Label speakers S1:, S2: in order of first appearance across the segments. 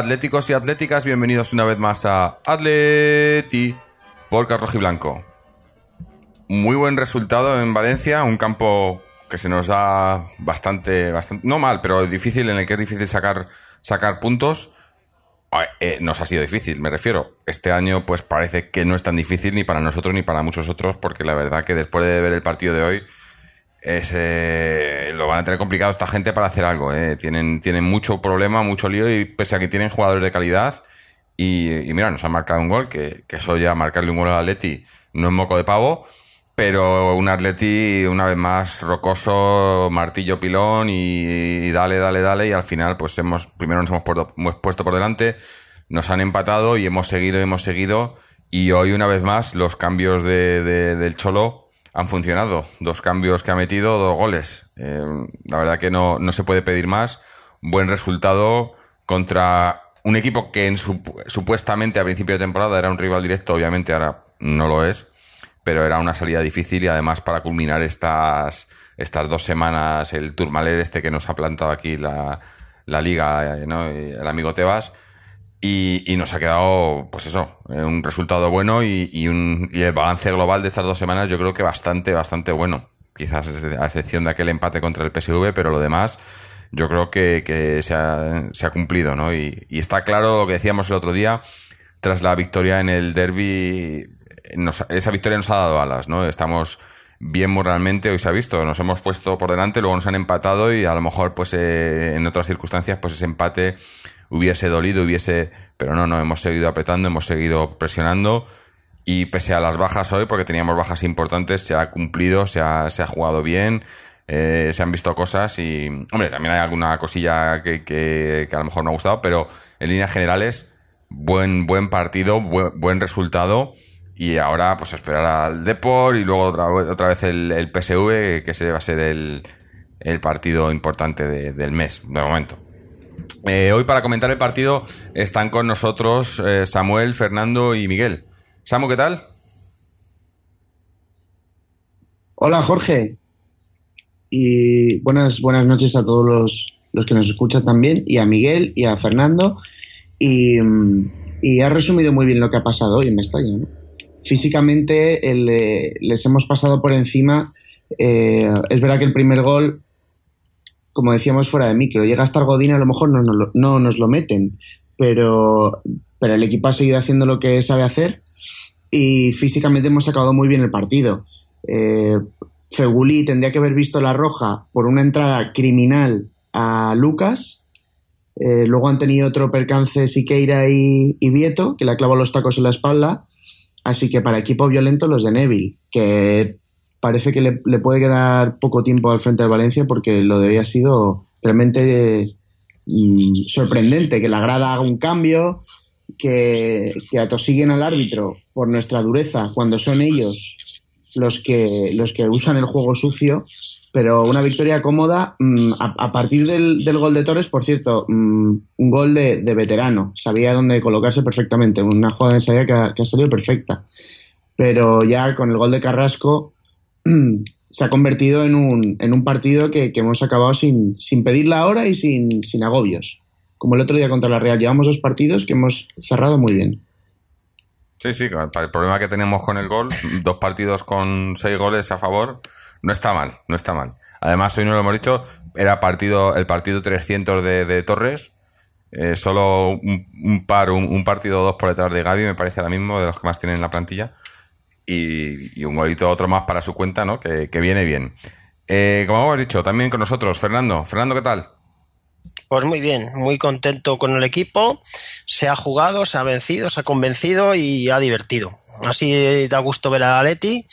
S1: atléticos y atléticas, bienvenidos una vez más a Atleti por Blanco. Muy buen resultado en Valencia, un campo que se nos da bastante, bastante, no mal, pero difícil, en el que es difícil sacar, sacar puntos. Eh, nos ha sido difícil, me refiero. Este año, pues parece que no es tan difícil ni para nosotros ni para muchos otros, porque la verdad que después de ver el partido de hoy, es, eh, lo van a tener complicado esta gente para hacer algo. eh. Tienen, tienen mucho problema, mucho lío, y pese a que tienen jugadores de calidad, y, mira, nos han marcado un gol, que, que eso ya marcarle un gol al Atleti no es moco de pavo, pero un Atleti una vez más rocoso, martillo pilón y, y dale, dale, dale y al final pues hemos primero nos hemos puesto, hemos puesto por delante, nos han empatado y hemos seguido, hemos seguido y hoy una vez más los cambios de, de- del Cholo han funcionado, dos cambios que ha metido, dos goles. Eh, la verdad que no, no se puede pedir más, buen resultado contra un equipo que en su- supuestamente a principio de temporada era un rival directo, obviamente ahora no lo es pero era una salida difícil y además para culminar estas, estas dos semanas el Turmaler este que nos ha plantado aquí la, la liga, eh, el amigo Tebas. Y, y nos ha quedado, pues eso, eh, un resultado bueno y, y un, y el balance global de estas dos semanas yo creo que bastante, bastante bueno. Quizás a excepción de aquel empate contra el PSV, pero lo demás yo creo que, que se, ha, se ha cumplido, ¿no? Y, y está claro lo que decíamos el otro día, tras la victoria en el derby, nos- esa victoria nos ha dado alas, ¿no? Estamos bien moralmente, hoy se ha visto, nos hemos puesto por delante, luego nos han empatado y a lo mejor pues eh, en otras circunstancias pues ese empate hubiese dolido, hubiese, pero no, no, hemos seguido apretando, hemos seguido presionando y pese a las bajas hoy, porque teníamos bajas importantes, se ha cumplido, se ha, se ha jugado bien, eh, se han visto cosas y, hombre, también hay alguna cosilla que, que, a lo mejor no ha gustado, pero en líneas generales, buen, buen partido, buen, buen resultado y ahora pues esperar al Depor y luego otra, otra vez el, PSV, que ese va a ser el, el partido importante de- del mes, de momento. Eh, hoy para comentar el partido están con nosotros eh, Samuel, Fernando y Miguel. Samu, ¿qué tal?
S2: Hola Jorge y buenas buenas noches a todos los, los que nos escuchan también y a Miguel y a Fernando y, mm, ha resumido muy bien lo que ha pasado hoy en Mestalla. ¿no? Físicamente eh, les hemos pasado por encima. es verdad que el primer gol, como decíamos fuera de micro, llega hasta Godín, a lo mejor no, lo- no nos lo meten, pero, pero el equipo ha seguido haciendo lo que sabe hacer y físicamente hemos acabado muy bien el partido. Eh, Fegulí tendría que haber visto la roja por una entrada criminal a Lucas. Eh, luego han tenido otro percance Siqueira y, y Vieto, que le ha clavado los tacos en la espalda. Así que para equipo violento los de Neville, que parece que le, le puede quedar poco tiempo al frente del Valencia porque lo de hoy ha sido realmente sorprendente, que la grada haga un cambio, que, atosiguen al árbitro por nuestra dureza cuando son ellos los que, los que usan el juego sucio, pero una victoria cómoda mm, a, partir del, del gol de Torres, por cierto, mm, un gol de, veterano, sabía dónde colocarse perfectamente, una jugada de ensalada que, ha- que ha salido perfecta, pero ya con el gol de Carrasco se ha convertido en un, en un partido que, hemos acabado sin, sin pedir la hora y sin, sin agobios. Como el otro día contra la Real, llevamos dos partidos que hemos cerrado muy bien.
S1: Sí, sí, el problema que tenemos con el gol, dos partidos con seis goles a favor, no está mal, no está mal. Además, hoy no lo hemos dicho, era partido el partido 300 de, Torres, eh, solo un, un par, un, un partido o dos por detrás de Gaby, me parece ahora mismo, de los que más tienen en la plantilla, y, un golito otro más para su cuenta, ¿no? Que, viene bien. Eh, como hemos dicho, también con nosotros, Fernando. Fernando, ¿qué tal?
S3: Pues muy bien, muy contento con el equipo. Se ha jugado, se ha vencido, se ha convencido y ha divertido. Así da gusto ver a Leti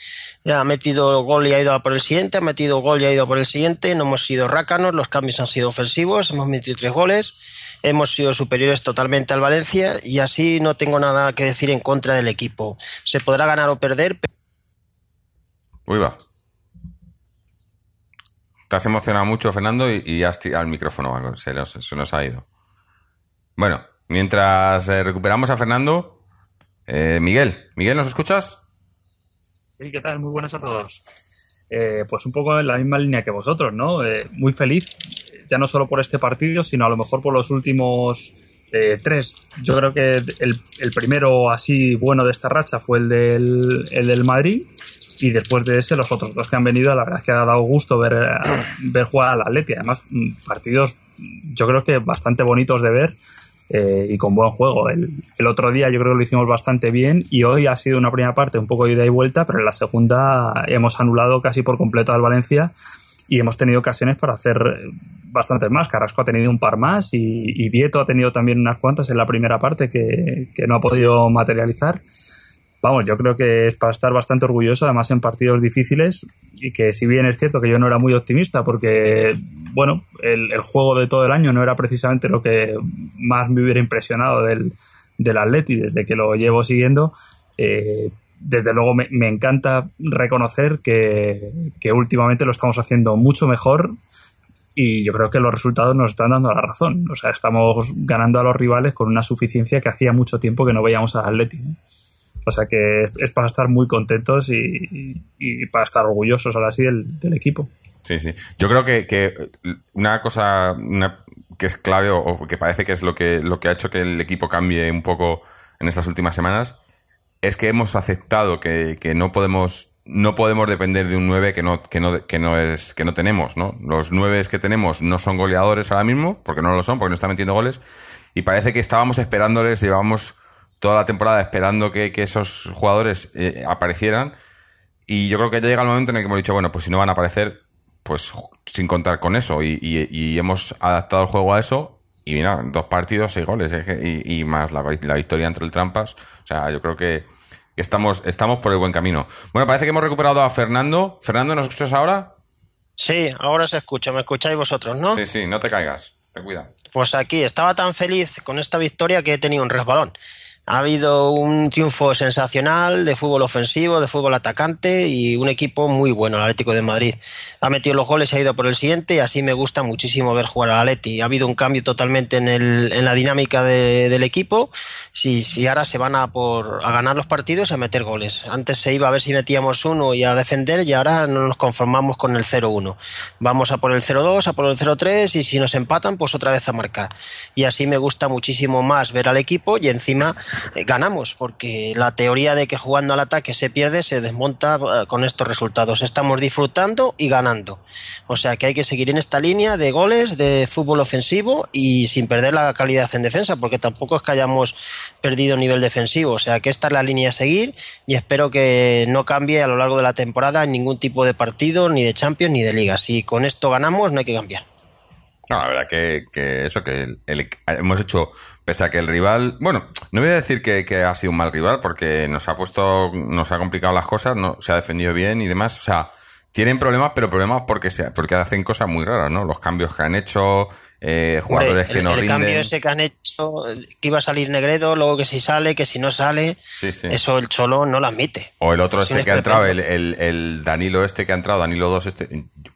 S3: Ya ha metido gol y ha ido a por el siguiente, ha metido gol y ha ido por el siguiente. No hemos sido rácanos, los cambios han sido ofensivos, hemos metido tres goles, hemos sido superiores totalmente al Valencia y así no tengo nada que decir en contra del equipo. Se podrá ganar o perder.
S1: Uy, va. Te has emocionado mucho, Fernando, y, y has tirado el micrófono, se nos, se nos ha ido. Bueno, mientras eh, recuperamos a Fernando, eh, Miguel, Miguel, ¿nos escuchas?
S4: Sí, ¿qué tal? Muy buenas a todos. Eh, pues un poco en la misma línea que vosotros, ¿no? Eh, muy feliz, ya no solo por este partido, sino a lo mejor por los últimos eh, tres. Yo creo que el, el, primero así bueno de esta racha fue el del, el del Madrid y después de ese los otros dos que han venido, la verdad es que ha dado gusto ver, ver jugar al Atleti. Además, partidos yo creo que bastante bonitos de ver eh, y con buen juego. El, el, otro día yo creo que lo hicimos bastante bien y hoy ha sido una primera parte un poco de ida y vuelta, pero en la segunda hemos anulado casi por completo al Valencia y hemos tenido ocasiones para hacer bastantes más. Carrasco ha tenido un par más y, y Vieto ha tenido también unas cuantas en la primera parte que, que no ha podido materializar vamos, yo creo que es para estar bastante orgulloso, además en partidos difíciles, y que si bien es cierto que yo no era muy optimista, porque, bueno, el, el juego de todo el año no era precisamente lo que más me hubiera impresionado del, del Atleti desde que lo llevo siguiendo, eh, desde luego me, me encanta reconocer que, que, últimamente lo estamos haciendo mucho mejor y yo creo que los resultados nos están dando la razón. O sea, estamos ganando a los rivales con una suficiencia que hacía mucho tiempo que no veíamos al Atleti. ¿eh? O sea que es para estar muy contentos y, para estar orgullosos ahora sí del, equipo.
S1: Sí, sí. Yo creo que, que una cosa que es clave o, que parece que es lo que, lo que ha hecho que el equipo cambie un poco en estas últimas semanas es que hemos aceptado que, que no podemos no podemos depender de un 9 que no, que no, que no es, que no tenemos, ¿no? Los 9 que tenemos no son goleadores ahora mismo, porque no lo son, porque no están metiendo goles, y parece que estábamos esperándoles, llevamos toda la temporada esperando que, que esos jugadores eh, aparecieran. Y yo creo que ya llega el momento en el que hemos dicho, bueno, pues si no van a aparecer, pues sin contar con eso. Y, y, y hemos adaptado el juego a eso. Y mira, dos partidos, seis goles. ¿eh? Y, y, más la, la, victoria entre el Trampas. O sea, yo creo que, que estamos, estamos por el buen camino. Bueno, parece que hemos recuperado a Fernando. Fernando, ¿nos escuchas ahora?
S3: Sí, ahora se escucha. Me escucháis vosotros, ¿no?
S1: Sí, sí, no te caigas. Ten cuidado.
S3: Pues aquí estaba tan feliz con esta victoria que he tenido un resbalón. Ha habido un triunfo sensacional de fútbol ofensivo, de fútbol atacante y un equipo muy bueno, el Atlético de Madrid. Ha metido los goles, ha ido por el siguiente y así me gusta muchísimo ver jugar al Atleti. Ha habido un cambio totalmente en, el, en la dinámica de, del equipo. Si, ahora se van a, por, a ganar los partidos y a meter goles. Antes se iba a ver si metíamos uno y a defender y ahora no nos conformamos con el 0-1. Vamos a por el 0-2, a por el 0-3 y si nos empatan, pues otra vez a marcar. Y así me gusta muchísimo más ver al equipo y encima ganamos, porque la teoría de que jugando al ataque se pierde se desmonta eh, con estos resultados. Estamos disfrutando y ganando. O sea que hay que seguir en esta línea de goles, de fútbol ofensivo y sin perder la calidad en defensa, porque tampoco es que hayamos perdido nivel defensivo. O sea que esta es la línea a seguir y espero que no cambie a lo largo de la temporada en ningún tipo de partido, ni de Champions, ni de Liga. Si con esto ganamos, no hay que cambiar.
S1: No, la verdad que, que eso, que el, el, hemos hecho, pese a que el rival, bueno, no voy a decir que, que, ha sido un mal rival, porque nos ha puesto, nos ha complicado las cosas, no, se ha defendido bien y demás, o sea, tienen problemas, pero problemas porque se, porque hacen cosas muy raras, ¿no? Los cambios que han hecho, eh, jugadores
S3: Hombre,
S1: que no
S3: el, el
S1: rinden.
S3: cambio ese que han hecho, que iba a salir Negredo, luego que si sale, que si no sale,
S1: sí, sí.
S3: eso el Cholo no lo admite.
S1: O el otro este que ha entrado, el, el, el, Danilo este que ha entrado, Danilo 2 este,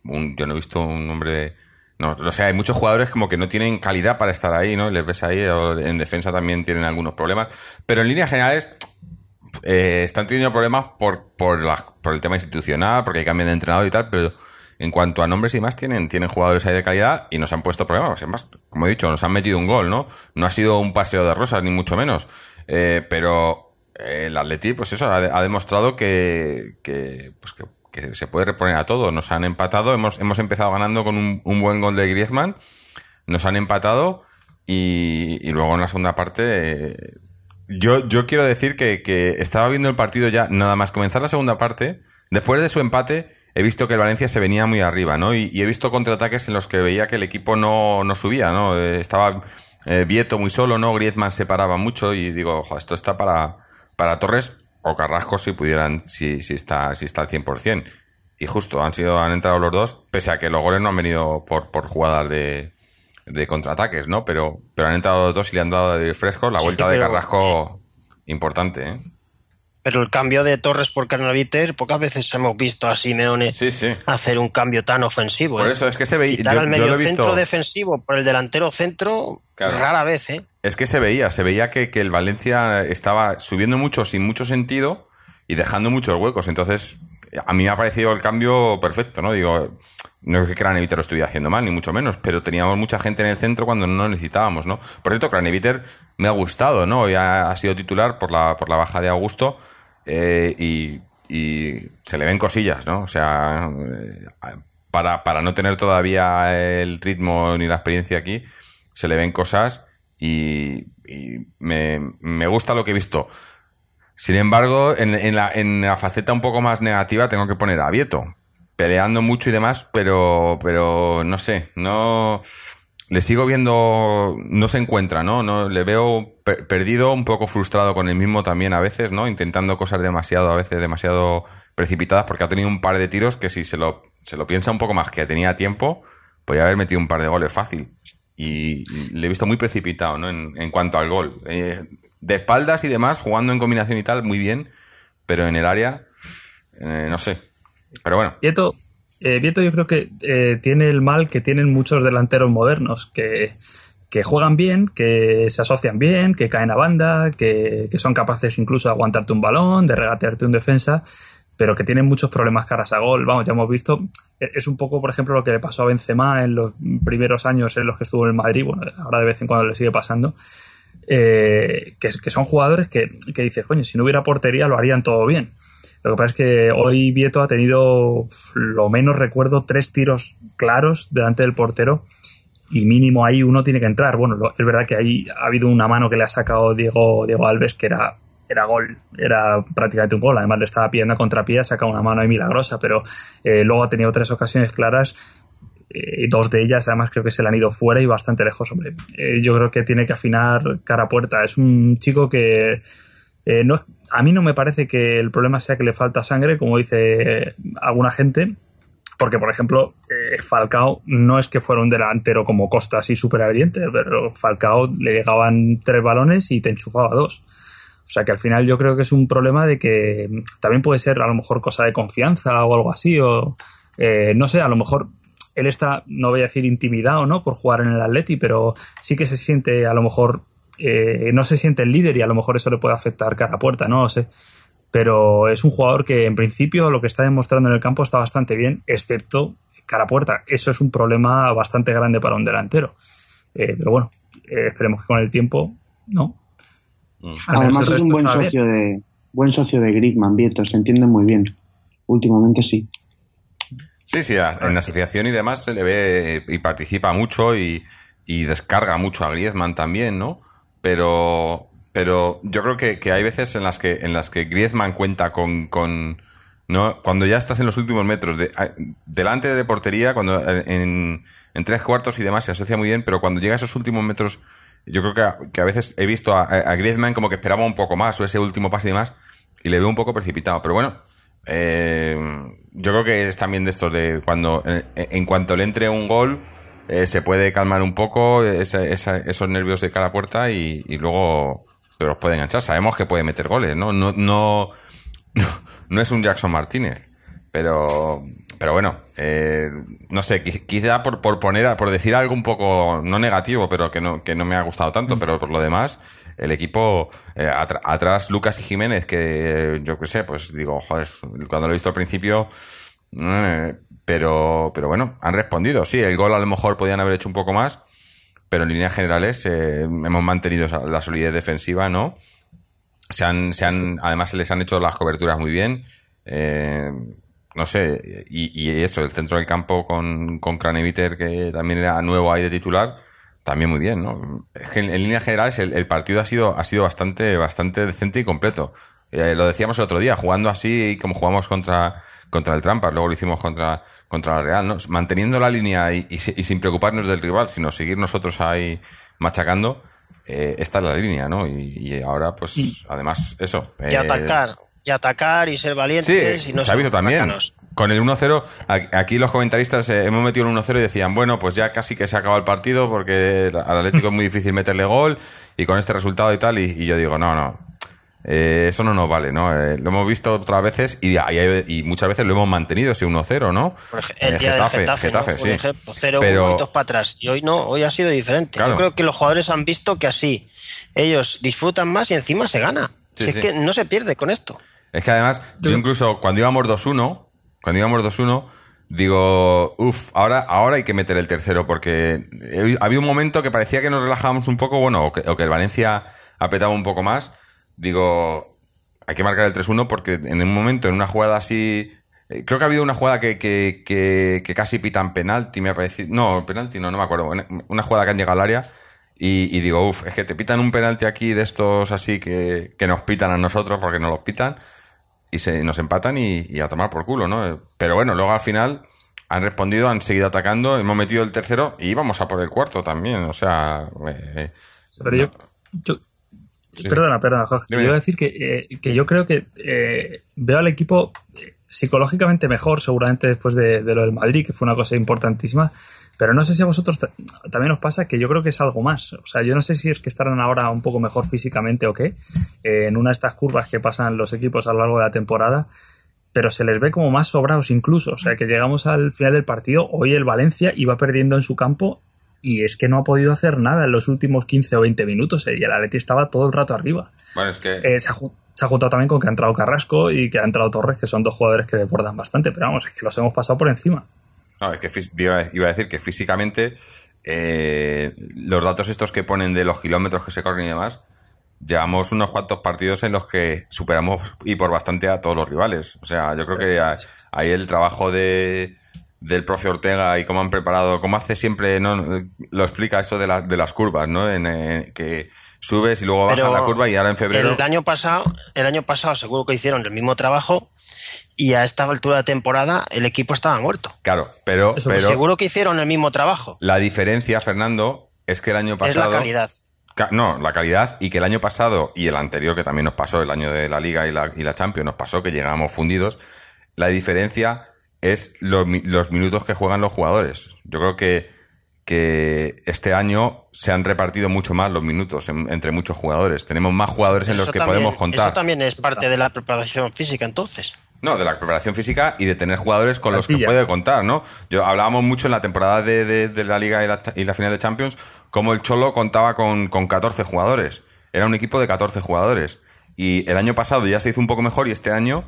S1: un, yo no he visto un nombre no, o sea, hay muchos jugadores como que no tienen calidad para estar ahí, ¿no? Les ves ahí, en defensa también tienen algunos problemas. Pero en líneas generales, eh, están teniendo problemas por, por, el tema institucional, porque hay cambio de entrenador y tal, pero en cuanto a nombres y más, tienen, tienen jugadores ahí de calidad y nos han puesto problemas. Además, como he dicho, nos han metido un gol, ¿no? No ha sido un paseo de rosas, ni mucho menos. Eh, pero el Atleti, pues eso, ha, ha demostrado que, que, pues que que se puede reponer a todo. Nos han empatado, hemos, hemos empezado ganando con un, buen gol de Griezmann, nos han empatado y, luego en la segunda parte... Eh, yo, yo quiero decir que, que, estaba viendo el partido ya, nada más comenzar la segunda parte, después de su empate, he visto que el Valencia se venía muy arriba, ¿no? Y, y he visto contraataques en los que veía que el equipo no, no subía, ¿no? Eh, estaba eh, Vieto muy solo, ¿no? Griezmann se paraba mucho y digo, ojo, esto está para, para Torres o Carrasco si pudieran, si, si está, si está al 100%. Y justo, han sido, han entrado los dos, pese a que los goles no han venido por, por jugadas de, de contraataques, ¿no? Pero, pero han entrado los dos y le han dado de fresco la
S3: Sí,
S1: vuelta de Carrasco importante, ¿eh?
S3: Pero el cambio de Torres por Carnaviter, pocas veces hemos visto a Simeone
S1: Sí, sí.
S3: hacer un cambio tan ofensivo.
S1: Por
S3: ¿eh?
S1: eso es que se veía.
S3: Quitar
S1: yo-
S3: al
S1: yo
S3: medio
S1: lo he visto-
S3: centro defensivo por el delantero centro,
S1: Claro.
S3: rara vez, ¿eh?
S1: Es que se veía, se veía que, que el Valencia estaba subiendo mucho sin mucho sentido y dejando muchos huecos. Entonces, a mí me ha parecido el cambio perfecto, ¿no? Digo, no es que Craneviter lo estuviera haciendo mal, ni mucho menos, pero teníamos mucha gente en el centro cuando no necesitábamos, ¿no? Por cierto, Craneviter me ha gustado, ¿no? Ya ha sido titular por la, por la baja de Augusto eh, y, se le ven cosillas, ¿no? O sea, eh, para, para no tener todavía el ritmo ni la experiencia aquí, se le ven cosas y, y me, me gusta lo que he visto. Sin embargo, en, en la, en la faceta un poco más negativa tengo que poner a Vieto, peleando mucho y demás, pero, pero no sé, no le sigo viendo, no se encuentra, ¿no? no le veo per- perdido, un poco frustrado con el mismo también a veces, ¿no? Intentando cosas demasiado, a veces demasiado precipitadas, porque ha tenido un par de tiros que si se lo, se lo piensa un poco más que tenía tiempo, podía haber metido un par de goles fácil. Y le he visto muy precipitado, ¿no? En, en cuanto al gol. Eh, de espaldas y demás, jugando en combinación y tal, muy bien, pero en el área, eh, no sé. Pero bueno,
S4: Vieto, eh, yo creo que eh, tiene el mal que tienen muchos delanteros modernos, que, que juegan bien, que se asocian bien, que caen a banda, que, que son capaces incluso de aguantarte un balón, de regatearte un defensa, pero que tienen muchos problemas caras a gol. Vamos, ya hemos visto, eh, es un poco, por ejemplo, lo que le pasó a Benzema en los primeros años en los que estuvo en el Madrid, bueno, ahora de vez en cuando le sigue pasando, eh, que, que son jugadores que, que dices, coño, si no hubiera portería lo harían todo bien. Lo que pasa es que hoy Vieto ha tenido, lo menos recuerdo, tres tiros claros delante del portero y mínimo ahí uno tiene que entrar. Bueno, es verdad que ahí ha habido una mano que le ha sacado Diego, Diego Alves que era, era gol, era prácticamente un gol. Además le estaba pidiendo a contrapié, ha sacado una mano ahí milagrosa, pero eh, luego ha tenido tres ocasiones claras eh, dos de ellas además creo que se le han ido fuera y bastante lejos, hombre. Eh, yo creo que tiene que afinar cara a puerta. Es un chico que eh, no, a mí no me parece que el problema sea que le falta sangre, como dice alguna gente, porque por ejemplo eh, Falcao no es que fuera un delantero como Costa así súper habiliente, pero Falcao le llegaban tres balones y te enchufaba dos. O sea que al final yo creo que es un problema de que también puede ser a lo mejor cosa de confianza o algo así, o eh, no sé, a lo mejor él está, no voy a decir intimidado, ¿no? Por jugar en el Atleti, pero sí que se siente, a lo mejor, eh, no se siente el líder y a lo mejor eso le puede afectar cara a puerta, no lo sé. Pero es un jugador que en principio lo que está demostrando en el campo está bastante bien, excepto cara a puerta. Eso es un problema bastante grande para un delantero. Eh, pero bueno, eh, esperemos que con el tiempo, ¿no? Menos
S2: Además
S4: el
S2: es un buen
S4: está bien.
S2: socio de buen socio de Griezmann, Vieto, se entiende muy bien. Últimamente sí.
S1: Sí, sí, en la asociación y demás se le ve y participa mucho y, y descarga mucho a Griezmann también, ¿no? Pero, pero yo creo que, que hay veces en las que, en las que Griezmann cuenta con, con ¿no? Cuando ya estás en los últimos metros, de, delante de portería, cuando eh, en, en tres cuartos y demás se asocia muy bien, pero cuando llega a esos últimos metros, yo creo que a, que a veces he visto a, Griezmann como que esperaba un poco más, o ese último pase y demás, y le veo un poco precipitado. Pero bueno, eh, yo creo que es también de estos de cuando, en, en cuanto le entre un gol, eh, se puede calmar un poco ese- esa- esos nervios de cara a puerta y, luego pero los puede enganchar. Sabemos que puede meter goles, ¿no? No, no, no, es un Jackson Martínez, pero, pero bueno, eh, no sé, qui- quizá por, por poner, por decir algo un poco no negativo, pero que no, que no me ha gustado tanto, pero por lo demás, el equipo eh, atrás Lucas y Jiménez, que eh, yo qué sé, pues digo, joder, cuando lo he visto al principio, pero, pero bueno, han respondido. Sí, el gol a lo mejor podían haber hecho un poco más, pero en líneas generales eh, hemos mantenido la solidez defensiva, ¿no? Se han, se han, además se les han hecho las coberturas muy bien. Eh, no sé, y, y eso, el centro del campo con, con Craneviter, que también era nuevo ahí de titular, también muy bien, ¿no? En, en líneas generales el, el partido ha sido, ha sido bastante, bastante decente y completo. Eh, lo decíamos el otro día, jugando así como jugamos contra, contra el Trampas, luego lo hicimos contra, contra la Real, ¿no? Manteniendo la línea y, y si- y sin preocuparnos del rival, sino seguir nosotros ahí machacando, eh, esta es la línea, ¿no? Y, y ahora, pues, además, eso.
S3: Y
S1: eh,
S3: atacar. y atacar y ser
S1: Sí,
S3: valientes y no
S1: se ha visto también. Con el 1-0, a- aquí los comentaristas eh, hemos metido el 1-0 y decían, bueno, pues ya casi que se ha acabado el partido porque al Atlético es muy difícil meterle gol y con este resultado y tal. Y, y yo digo, no, no, eh, eso no nos vale, ¿no? Eh, lo hemos visto otras veces y, y- y muchas veces lo hemos mantenido ese 1-0, ¿no?
S3: Por ej- el día del Getafe, ¿no? Por
S1: sí.
S3: ejemplo, 0
S1: Pero-
S3: para atrás. Y hoy no, hoy ha sido diferente.
S1: Claro.
S3: Yo creo que los jugadores han visto que así ellos disfrutan más y encima se gana.
S1: Sí,
S3: Si es
S1: sí.
S3: que no se pierde con esto.
S1: Es que además, yo incluso cuando íbamos 2-1, cuando íbamos 2-1, digo, uff, ahora, ahora hay que meter el tercero, porque había un momento que parecía que nos relajábamos un poco, bueno, o que, o que el Valencia apretaba un poco más. Digo, hay que marcar el 3-1 porque en un momento, en una jugada así. eh, Creo que ha habido una jugada que, que, que, que casi pitan penalti, me ha parecido. No, penalti no, no me acuerdo. Una- jugada que han llegado al área y, y digo, uff, es que te pitan un penalti aquí de estos así que, que nos pitan a nosotros porque nos los pitan y se, nos empatan y, y a tomar por culo, ¿no? Pero bueno, luego al final han respondido, han seguido atacando, hemos metido el tercero y íbamos a por el cuarto también, o sea... eh,
S4: Pero yo, yo- Perdona, perdona, Jorge.
S1: Dime.
S4: Yo iba a decir que, eh, que yo creo que eh, veo al equipo psicológicamente mejor, seguramente después de, de lo del Madrid, que fue una cosa importantísima. Pero no sé si a vosotros ta- también os pasa que yo creo que es algo más. O sea, yo no sé si es que estarán ahora un poco mejor físicamente o qué, eh, en una de estas curvas que pasan los equipos a lo largo de la temporada, pero se les ve como más sobrados incluso. O sea, que llegamos al final del partido, hoy el Valencia iba perdiendo en su campo y es que no ha podido hacer nada en los últimos 15 o 20 minutos eh, y el Atleti estaba todo el rato arriba.
S1: bueno, es que...
S4: Eh, se, ha, se ha juntado también con que ha entrado Carrasco y que ha entrado Torres, que son dos jugadores que desbordan bastante, pero vamos, es que los hemos pasado por encima.
S1: No, es que fis- iba, iba a decir que físicamente eh, los datos estos que ponen de los kilómetros que se corren y demás, llevamos unos cuantos partidos en los que superamos y por bastante a todos los rivales. O sea, yo creo que a- ahí el trabajo de del profe Ortega y cómo han preparado, cómo hace siempre, ¿no? lo explica eso de, la- de las curvas, ¿no? En, eh, que subes y luego bajas
S3: Pero
S1: la curva y ahora en febrero...
S3: El año pasado, el año pasado seguro que hicieron el mismo trabajo y a esta altura de temporada el equipo estaba muerto.
S1: Claro, pero,
S4: Eso,
S1: pero
S3: Seguro que hicieron el mismo trabajo.
S1: la diferencia, Fernando, es que el año
S3: Es
S1: pasado...
S3: la calidad.
S1: Ca- No, la calidad y que el año pasado y el anterior que también nos pasó, el año de la Liga y la, y la Champions nos pasó que llegábamos fundidos, la diferencia es los, mi- los minutos que juegan los jugadores. Yo creo que, que este año se han repartido mucho más los minutos en- entre muchos jugadores. Tenemos más jugadores en los que
S3: también-
S1: podemos contar.
S3: Eso también es parte de la preparación física entonces.
S1: No, de la preparación física y de tener jugadores con los que puede contar, ¿no? Yo hablábamos mucho en la temporada de, de- de la Liga y la, y la final de Champions, como el Cholo contaba con, con 14 jugadores. Era un equipo de 14 jugadores. Y el año pasado ya se hizo un poco mejor y este año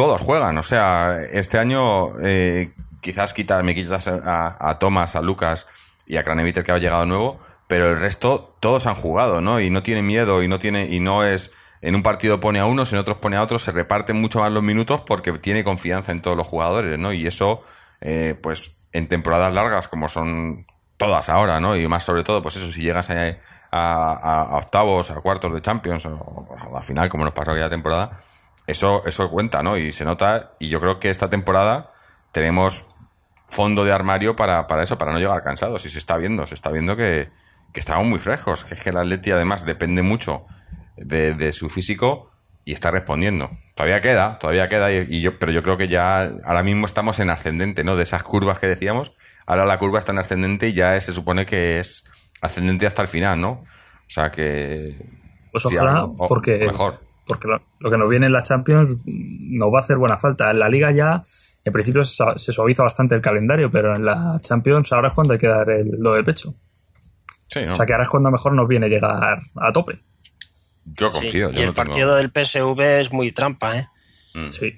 S1: todos juegan. O sea, este año eh, quizás quita, me quitas a, a Thomas, a Lucas y a Craneviter que ha llegado nuevo, pero el resto todos han jugado, ¿no? Y no tiene miedo y no tiene y no es en un partido pone a unos, en otros pone a otros, se reparten mucho más los minutos porque tiene confianza en todos los jugadores, ¿no? Y eso, eh, pues en temporadas largas como son todas ahora, ¿no? Y más sobre todo, pues eso, si llegas a, a- a- octavos, a cuartos de Champions o a final, como nos pasó aquella temporada, eso, eso cuenta, ¿no? Y se nota, y yo creo que esta temporada tenemos fondo de armario para, para eso, para no llegar cansados. Y se está viendo, se está viendo que, que estamos muy frescos, que es que el Atleti además depende mucho de, de su físico y está respondiendo. Todavía queda, todavía queda, y, y yo, pero yo creo que ya ahora mismo estamos en ascendente, ¿no? De esas curvas que decíamos, ahora la curva está en ascendente y ya se supone que es ascendente hasta el final, ¿no? O sea que...
S4: Pues ojalá,
S1: algo-
S4: porque,
S1: Mejor.
S4: Porque lo, lo que nos viene en la Champions nos va a hacer buena falta. En la Liga ya, en principio, se su- se suaviza bastante el calendario, pero en la Champions ahora es cuando hay que dar el do de pecho.
S1: Sí, ¿no?
S4: O sea que ahora es cuando mejor nos viene llegar a tope.
S1: Yo
S3: Sí,
S1: confío.
S3: y
S1: yo
S3: el
S1: no tengo-
S3: partido del PSV es muy trampa, ¿eh?
S1: Mm.
S4: Sí.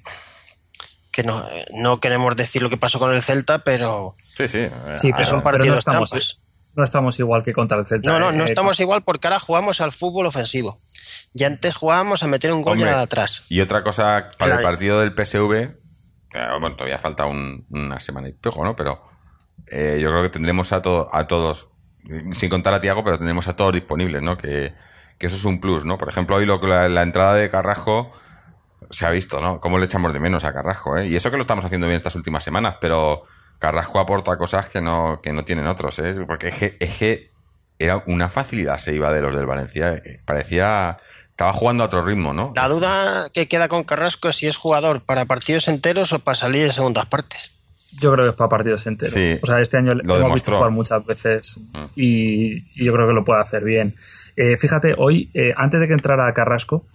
S3: Que no, no queremos decir lo que pasó con el Celta, pero
S1: Sí, sí.
S4: Sí, pero,
S3: son
S4: pero no,
S3: partidos
S4: estamos,
S3: trampas.
S4: no estamos igual que contra el Celta.
S3: no, no, no
S4: Eh,
S3: estamos igual porque ahora jugamos al fútbol ofensivo. Y antes jugábamos a meter un gol
S1: Hombre,
S3: atrás.
S1: Y otra cosa para el partido del PSV, que, bueno, todavía falta un- una semana y pico, ¿no? Pero eh, yo creo que tendremos a, to- a todos, sin contar a Tiago, pero tendremos a todos disponibles, ¿no? Que, que eso es un plus, ¿no? Por ejemplo, hoy lo, que la, la entrada de Carrasco se ha visto, ¿no? Cómo le echamos de menos a Carrasco, ¿eh? Y eso que lo estamos haciendo bien estas últimas semanas, pero Carrasco aporta cosas que no, que no tienen otros, ¿eh? Porque es que, es que era una facilidad se iba de los del Valencia. eh, Parecía, estaba jugando a otro ritmo, ¿no?
S3: La duda que queda con Carrasco es si es jugador para partidos enteros o para salir en segundas partes.
S4: Yo creo que es para partidos enteros.
S1: Sí,
S4: o sea, este año le
S1: lo
S4: hemos
S1: demostró.
S4: visto jugar muchas veces y, y yo creo que lo puede hacer bien. Eh, fíjate, hoy, eh, antes de que entrara Carrasco,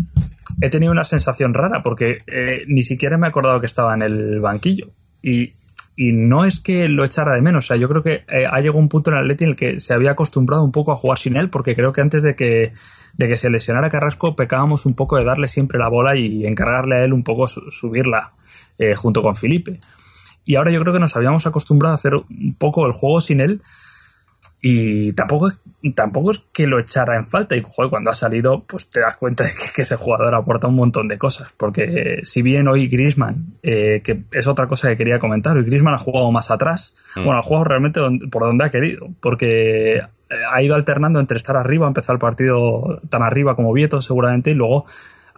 S4: he tenido una sensación rara porque eh, ni siquiera me he acordado que estaba en el banquillo. Y, y no es que lo echara de menos. O sea, yo creo que eh, ha llegado un punto en el Atleti en el que se había acostumbrado un poco a jugar sin él porque creo que antes de que, de que se lesionara Carrasco pecábamos un poco de darle siempre la bola y encargarle a él un poco su- subirla eh, junto con Felipe. Y ahora yo creo que nos habíamos acostumbrado a hacer un poco el juego sin él. Y tampoco, tampoco es que lo echara en falta. Y joder, cuando ha salido, pues te das cuenta de que, que ese jugador aporta un montón de cosas. Porque eh, si bien hoy Grisman, que es otra cosa que quería comentar, hoy Grisman ha jugado más atrás.
S1: Mm.
S4: Bueno, ha jugado realmente donde- por donde ha querido. Porque eh, ha ido alternando entre estar arriba, empezar el partido tan arriba como Vieto, seguramente, y luego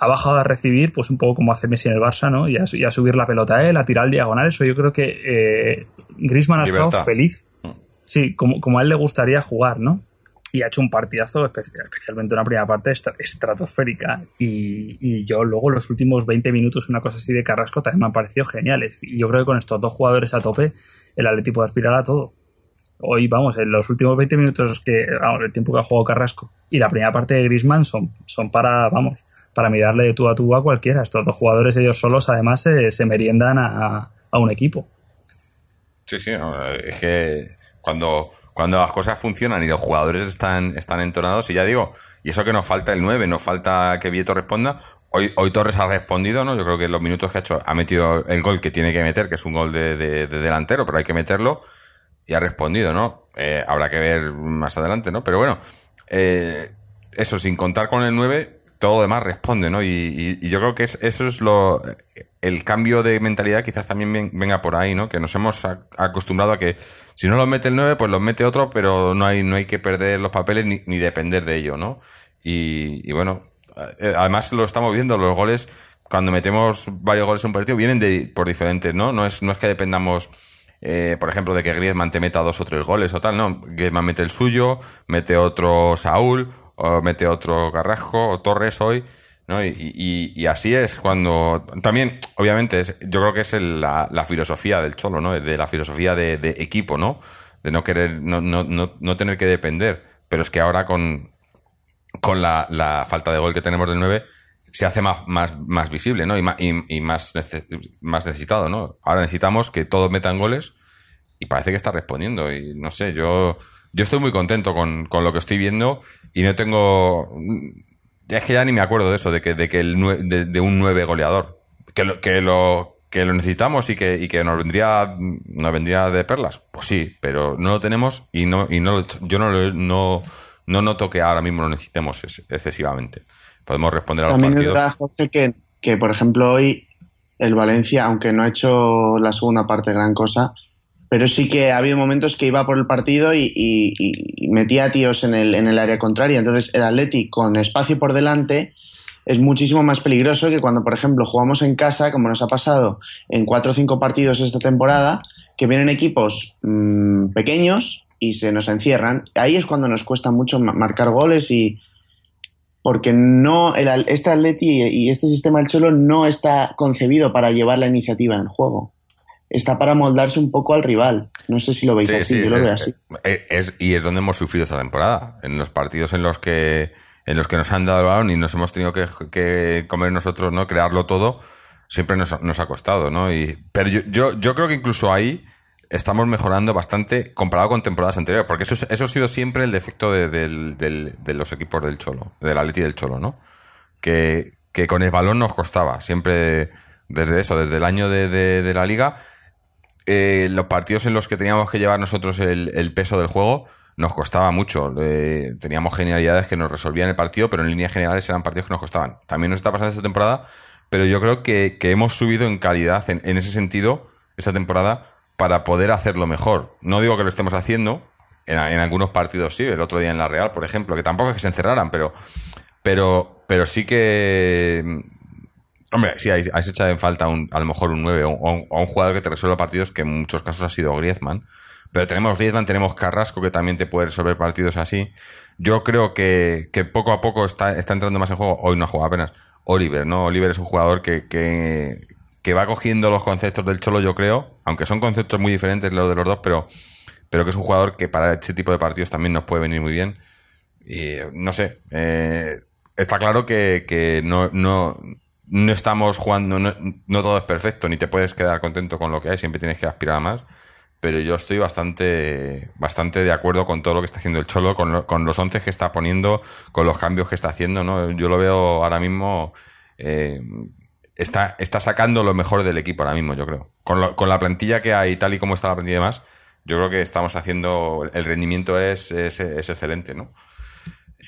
S4: ha bajado a recibir, pues un poco como hace Messi en el Barça, ¿no? Y a, y a subir la pelota a él, a tirar el diagonal. Eso yo creo que eh, Grisman ha estado feliz. Sí, como, como a él le gustaría jugar, ¿no? Y ha hecho un partidazo, espe- especialmente una primera parte estra- estratosférica. Y, y yo luego los últimos 20 minutos, una cosa así de Carrasco, también me han parecido geniales. Y yo creo que con estos dos jugadores a tope, el Atleti puede aspirar a todo. Hoy, vamos, en los últimos 20 minutos que, el tiempo que ha jugado Carrasco y la primera parte de Griezmann son, son para, vamos, para mirarle de tú a tú a cualquiera. Estos dos jugadores, ellos solos, además, se, se meriendan a, a un equipo.
S1: Sí, sí, es que cuando, cuando las cosas funcionan y los jugadores están, están entonados, y ya digo, y eso que nos falta el 9, nos falta que Vieto responda. Hoy, hoy Torres ha respondido, ¿no? Yo creo que en los minutos que ha hecho ha metido el gol que tiene que meter, que es un gol de, de- de delantero, pero hay que meterlo, y ha respondido, ¿no? Eh, habrá que ver más adelante, ¿no? Pero bueno, eh, eso, sin contar con el 9, todo lo demás responde, ¿no? Y, yo creo que es, eso es lo. El cambio de mentalidad quizás también ven- venga por ahí, ¿no? Que nos hemos ac- acostumbrado a que si no los mete el 9, pues los mete otro, pero no hay, no hay que perder los papeles ni, ni depender de ello, ¿no? Y, y bueno, eh, además lo estamos viendo, los goles, cuando metemos varios goles en un partido, vienen de, por diferentes, ¿no? No es, no es que dependamos eh, por ejemplo, de que Griezmann te meta dos o tres goles o tal, ¿no? Griezmann mete el suyo, mete otro Saúl, o mete otro Carrasco, o Torres hoy, ¿no? Y, así es cuando... También, obviamente, es- yo creo que es el- la, la filosofía del Cholo, ¿no? De la filosofía de, de equipo, ¿no? De no querer, no, no, no, no tener que depender. Pero es que ahora con, con la, la falta de gol que tenemos del 9 se hace más, más, más visible, ¿no? Y, más, y, más, más necesitado, ¿no? Ahora necesitamos que todos metan goles y parece que está respondiendo. Y no sé, yo, yo estoy muy contento con, con lo que estoy viendo y no tengo. Es que ya ni me acuerdo de eso, de que, de que el de, de un 9 goleador. Que lo, que lo, que lo necesitamos y que, y que nos vendría, nos vendría de perlas. Pues sí, pero no lo tenemos y no, y no yo no, no, no noto que ahora mismo lo necesitemos ex- excesivamente. Podemos responder a los
S2: También
S1: partidos.
S2: verdad, Jorge, que, que, por ejemplo hoy el Valencia, aunque no ha hecho la segunda parte gran cosa, pero sí que ha habido momentos que iba por el partido y, metía tíos en el, área contraria. Entonces el Atleti con espacio por delante es muchísimo más peligroso que cuando, por ejemplo, jugamos en casa, como nos ha pasado en cuatro o cinco partidos esta temporada, que vienen equipos mm, pequeños y se nos encierran. Ahí es cuando nos cuesta mucho ma- marcar goles y, porque no el, este Atleti y este sistema del Cholo no está concebido para llevar la iniciativa en juego. Está para moldarse un poco al rival. No sé si lo veis
S1: Sí,
S2: así,
S1: sí,
S2: yo lo
S1: es,
S2: veo así.
S1: es- y es donde hemos sufrido esta temporada. En los partidos en los que en los que nos han dado el balón y nos hemos tenido que, que comer nosotros, ¿no? Crearlo todo, siempre nos, nos ha costado, ¿no? Y, pero yo, yo, yo creo que incluso ahí estamos mejorando bastante comparado con temporadas anteriores, porque eso, es- eso ha sido siempre el defecto de, del- del- de los equipos del Cholo, del Atleti y del Cholo, ¿no? Que, que con el balón nos costaba, siempre desde eso, desde el año de, de- de la liga, eh, los partidos en los que teníamos que llevar nosotros el, peso del juego nos costaba mucho. Eh, teníamos genialidades que nos resolvían el partido, pero en líneas generales eran partidos que nos costaban. También nos está pasando esta temporada, pero yo creo que, hemos subido en calidad en, ese sentido esta temporada para poder hacerlo mejor. No digo que lo estemos haciendo, en, en algunos partidos sí, el otro día en la Real, por ejemplo, que tampoco es que se encerraran, pero, pero, pero sí que Hombre, sí, ahí, ahí se echa en falta un, a lo mejor un 9 o, un, un jugador que te resuelva partidos que en muchos casos ha sido Griezmann. Pero tenemos Griezmann, tenemos Carrasco, que también te puede resolver partidos así. Yo creo que, poco a poco está, está entrando más en juego. Hoy no juega apenas. Oliver, ¿no? Oliver es un jugador que, que, va cogiendo los conceptos del Cholo, yo creo. Aunque son conceptos muy diferentes los de los dos, pero, pero que es un jugador que para este tipo de partidos también nos puede venir muy bien. Y no sé. Eh, está claro que, que no, no estamos jugando, no, no todo es perfecto, ni te puedes quedar contento con lo que hay, siempre tienes que aspirar a más pero yo estoy bastante, bastante de acuerdo con todo lo que está haciendo el Cholo, con, lo- con los once que está poniendo, con los cambios que está haciendo, ¿no? Yo lo veo ahora mismo, eh, está, está sacando lo mejor del equipo ahora mismo, yo creo. Con, lo- con la plantilla que hay, tal y como está la plantilla y demás, yo creo que estamos haciendo, el rendimiento es, es, es excelente, ¿no?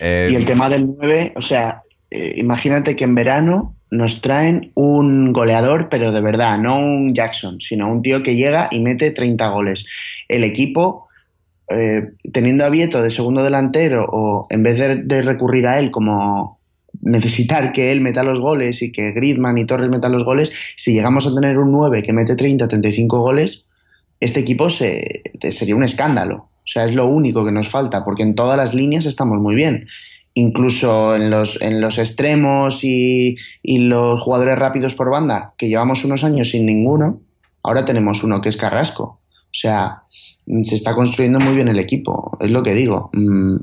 S1: Eh,
S2: Y el tema del 9, o sea, eh, imagínate que en verano nos traen un goleador, pero de verdad, no un Jackson, sino un tío que llega y mete 30 goles. El equipo, eh, teniendo a de segundo delantero, o en vez de, recurrir a él como necesitar que él meta los goles y que Griezmann y Torres metan los goles, si llegamos a tener un 9 que mete 30, 35 goles, este equipo se, sería un escándalo. O sea, es lo único que nos falta, porque en todas las líneas estamos muy bien. Incluso en los, en los extremos y, y los jugadores rápidos por banda, que llevamos unos años sin ninguno, ahora tenemos uno que es Carrasco. O sea, se está construyendo muy bien el equipo, es lo que digo. Mm,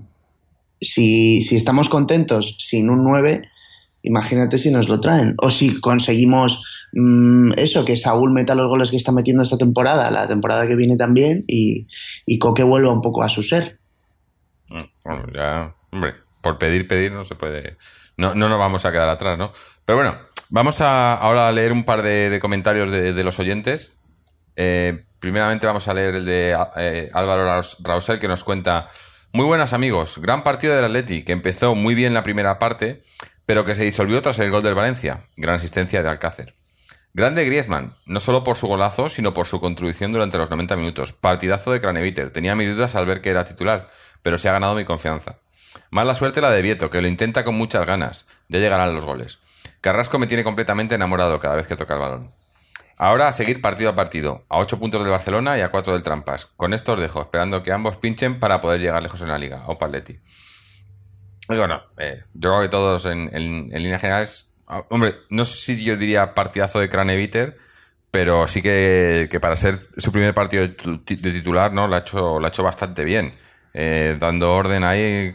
S2: Si, si estamos contentos sin un 9, imagínate si nos lo traen. O si conseguimos mm, eso, que Saúl meta los goles que está metiendo esta temporada, la temporada que viene también, y, y Coque vuelva un poco a su ser.
S1: Mm, Bueno, ya, hombre, por pedir, pedir no se puede. No, no nos vamos a quedar atrás, ¿no? Pero bueno, vamos a ahora a leer un par de, comentarios de, los oyentes. Eh, primeramente vamos a leer el de eh, Álvaro Raus- Rausel que nos cuenta: Muy buenas amigos, gran partido del Atleti que empezó muy bien la primera parte, pero que se disolvió tras el gol del Valencia. Gran asistencia de Alcácer. Grande Griezmann, no solo por su golazo, sino por su contribución durante los 90 minutos. Partidazo de Craneviter. Tenía mis dudas al ver que era titular, pero se ha ganado mi confianza. Mala suerte la de Vieto, que lo intenta con muchas ganas. Ya llegarán los goles. Carrasco me tiene completamente enamorado cada vez que toca el balón. Ahora a seguir partido a partido, a 8 puntos del Barcelona y a 4 del Trampas. Con esto os dejo, esperando que ambos pinchen para poder llegar lejos en la liga. O Paletti. Y bueno, eh, yo creo que todos en, en, en líneas generales. ah, Hombre, no sé si yo diría partidazo de Craneviter, pero sí que, que para ser su primer partido de, tu- de titular, ¿no? Lo ha hecho, lo ha hecho bastante bien. Eh, dando orden ahí,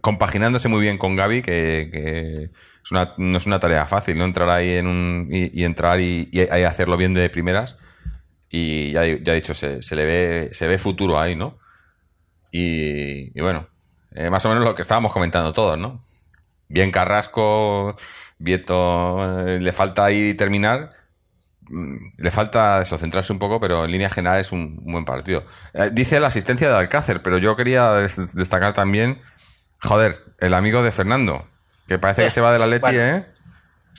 S1: compaginándose muy bien con Gaby, que, es una, no es una tarea fácil, ¿no? Entrar ahí en un, y, entrar y, y hacerlo bien de primeras. Y ya, he dicho, se, se le ve, se ve futuro ahí, ¿no? Y, y bueno, eh, más o menos lo que estábamos comentando todos, ¿no? Bien Carrasco, Vieto, eh, le falta ahí terminar. Mm, Le falta eso, centrarse un poco, pero en línea general es un, un buen partido. Eh, dice la asistencia de Alcácer, pero yo quería des- destacar también, joder, el amigo de Fernando, que parece que
S3: Eh,
S1: se va de la Leti,
S3: bueno.
S1: ¿eh?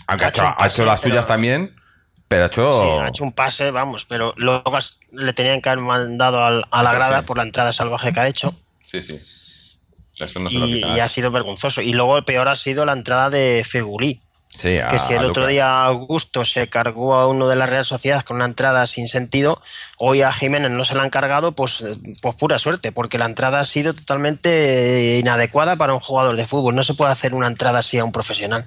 S1: Aunque
S3: Ha
S1: hecho, ha las suyas
S3: pero-
S1: también, pero ha hecho...
S3: Sí, ha hecho un pase, vamos, pero luego le tenían que haber mandado al- a la
S1: Eso
S3: grada
S1: sí.
S3: por la entrada salvaje que ha hecho.
S1: Sí, sí. Eso no se lo
S3: y,
S1: quita
S3: y ha sido vergonzoso. Y luego el peor ha sido la entrada de Fegulí.
S1: Sí, a-
S3: Que si el otro día Augusto se cargó a uno de la Real Sociedad con una entrada sin sentido, hoy a Jiménez no se la han cargado, pues, pues pura suerte, porque la entrada ha sido totalmente inadecuada para un jugador de fútbol. No se puede hacer una entrada así a un profesional.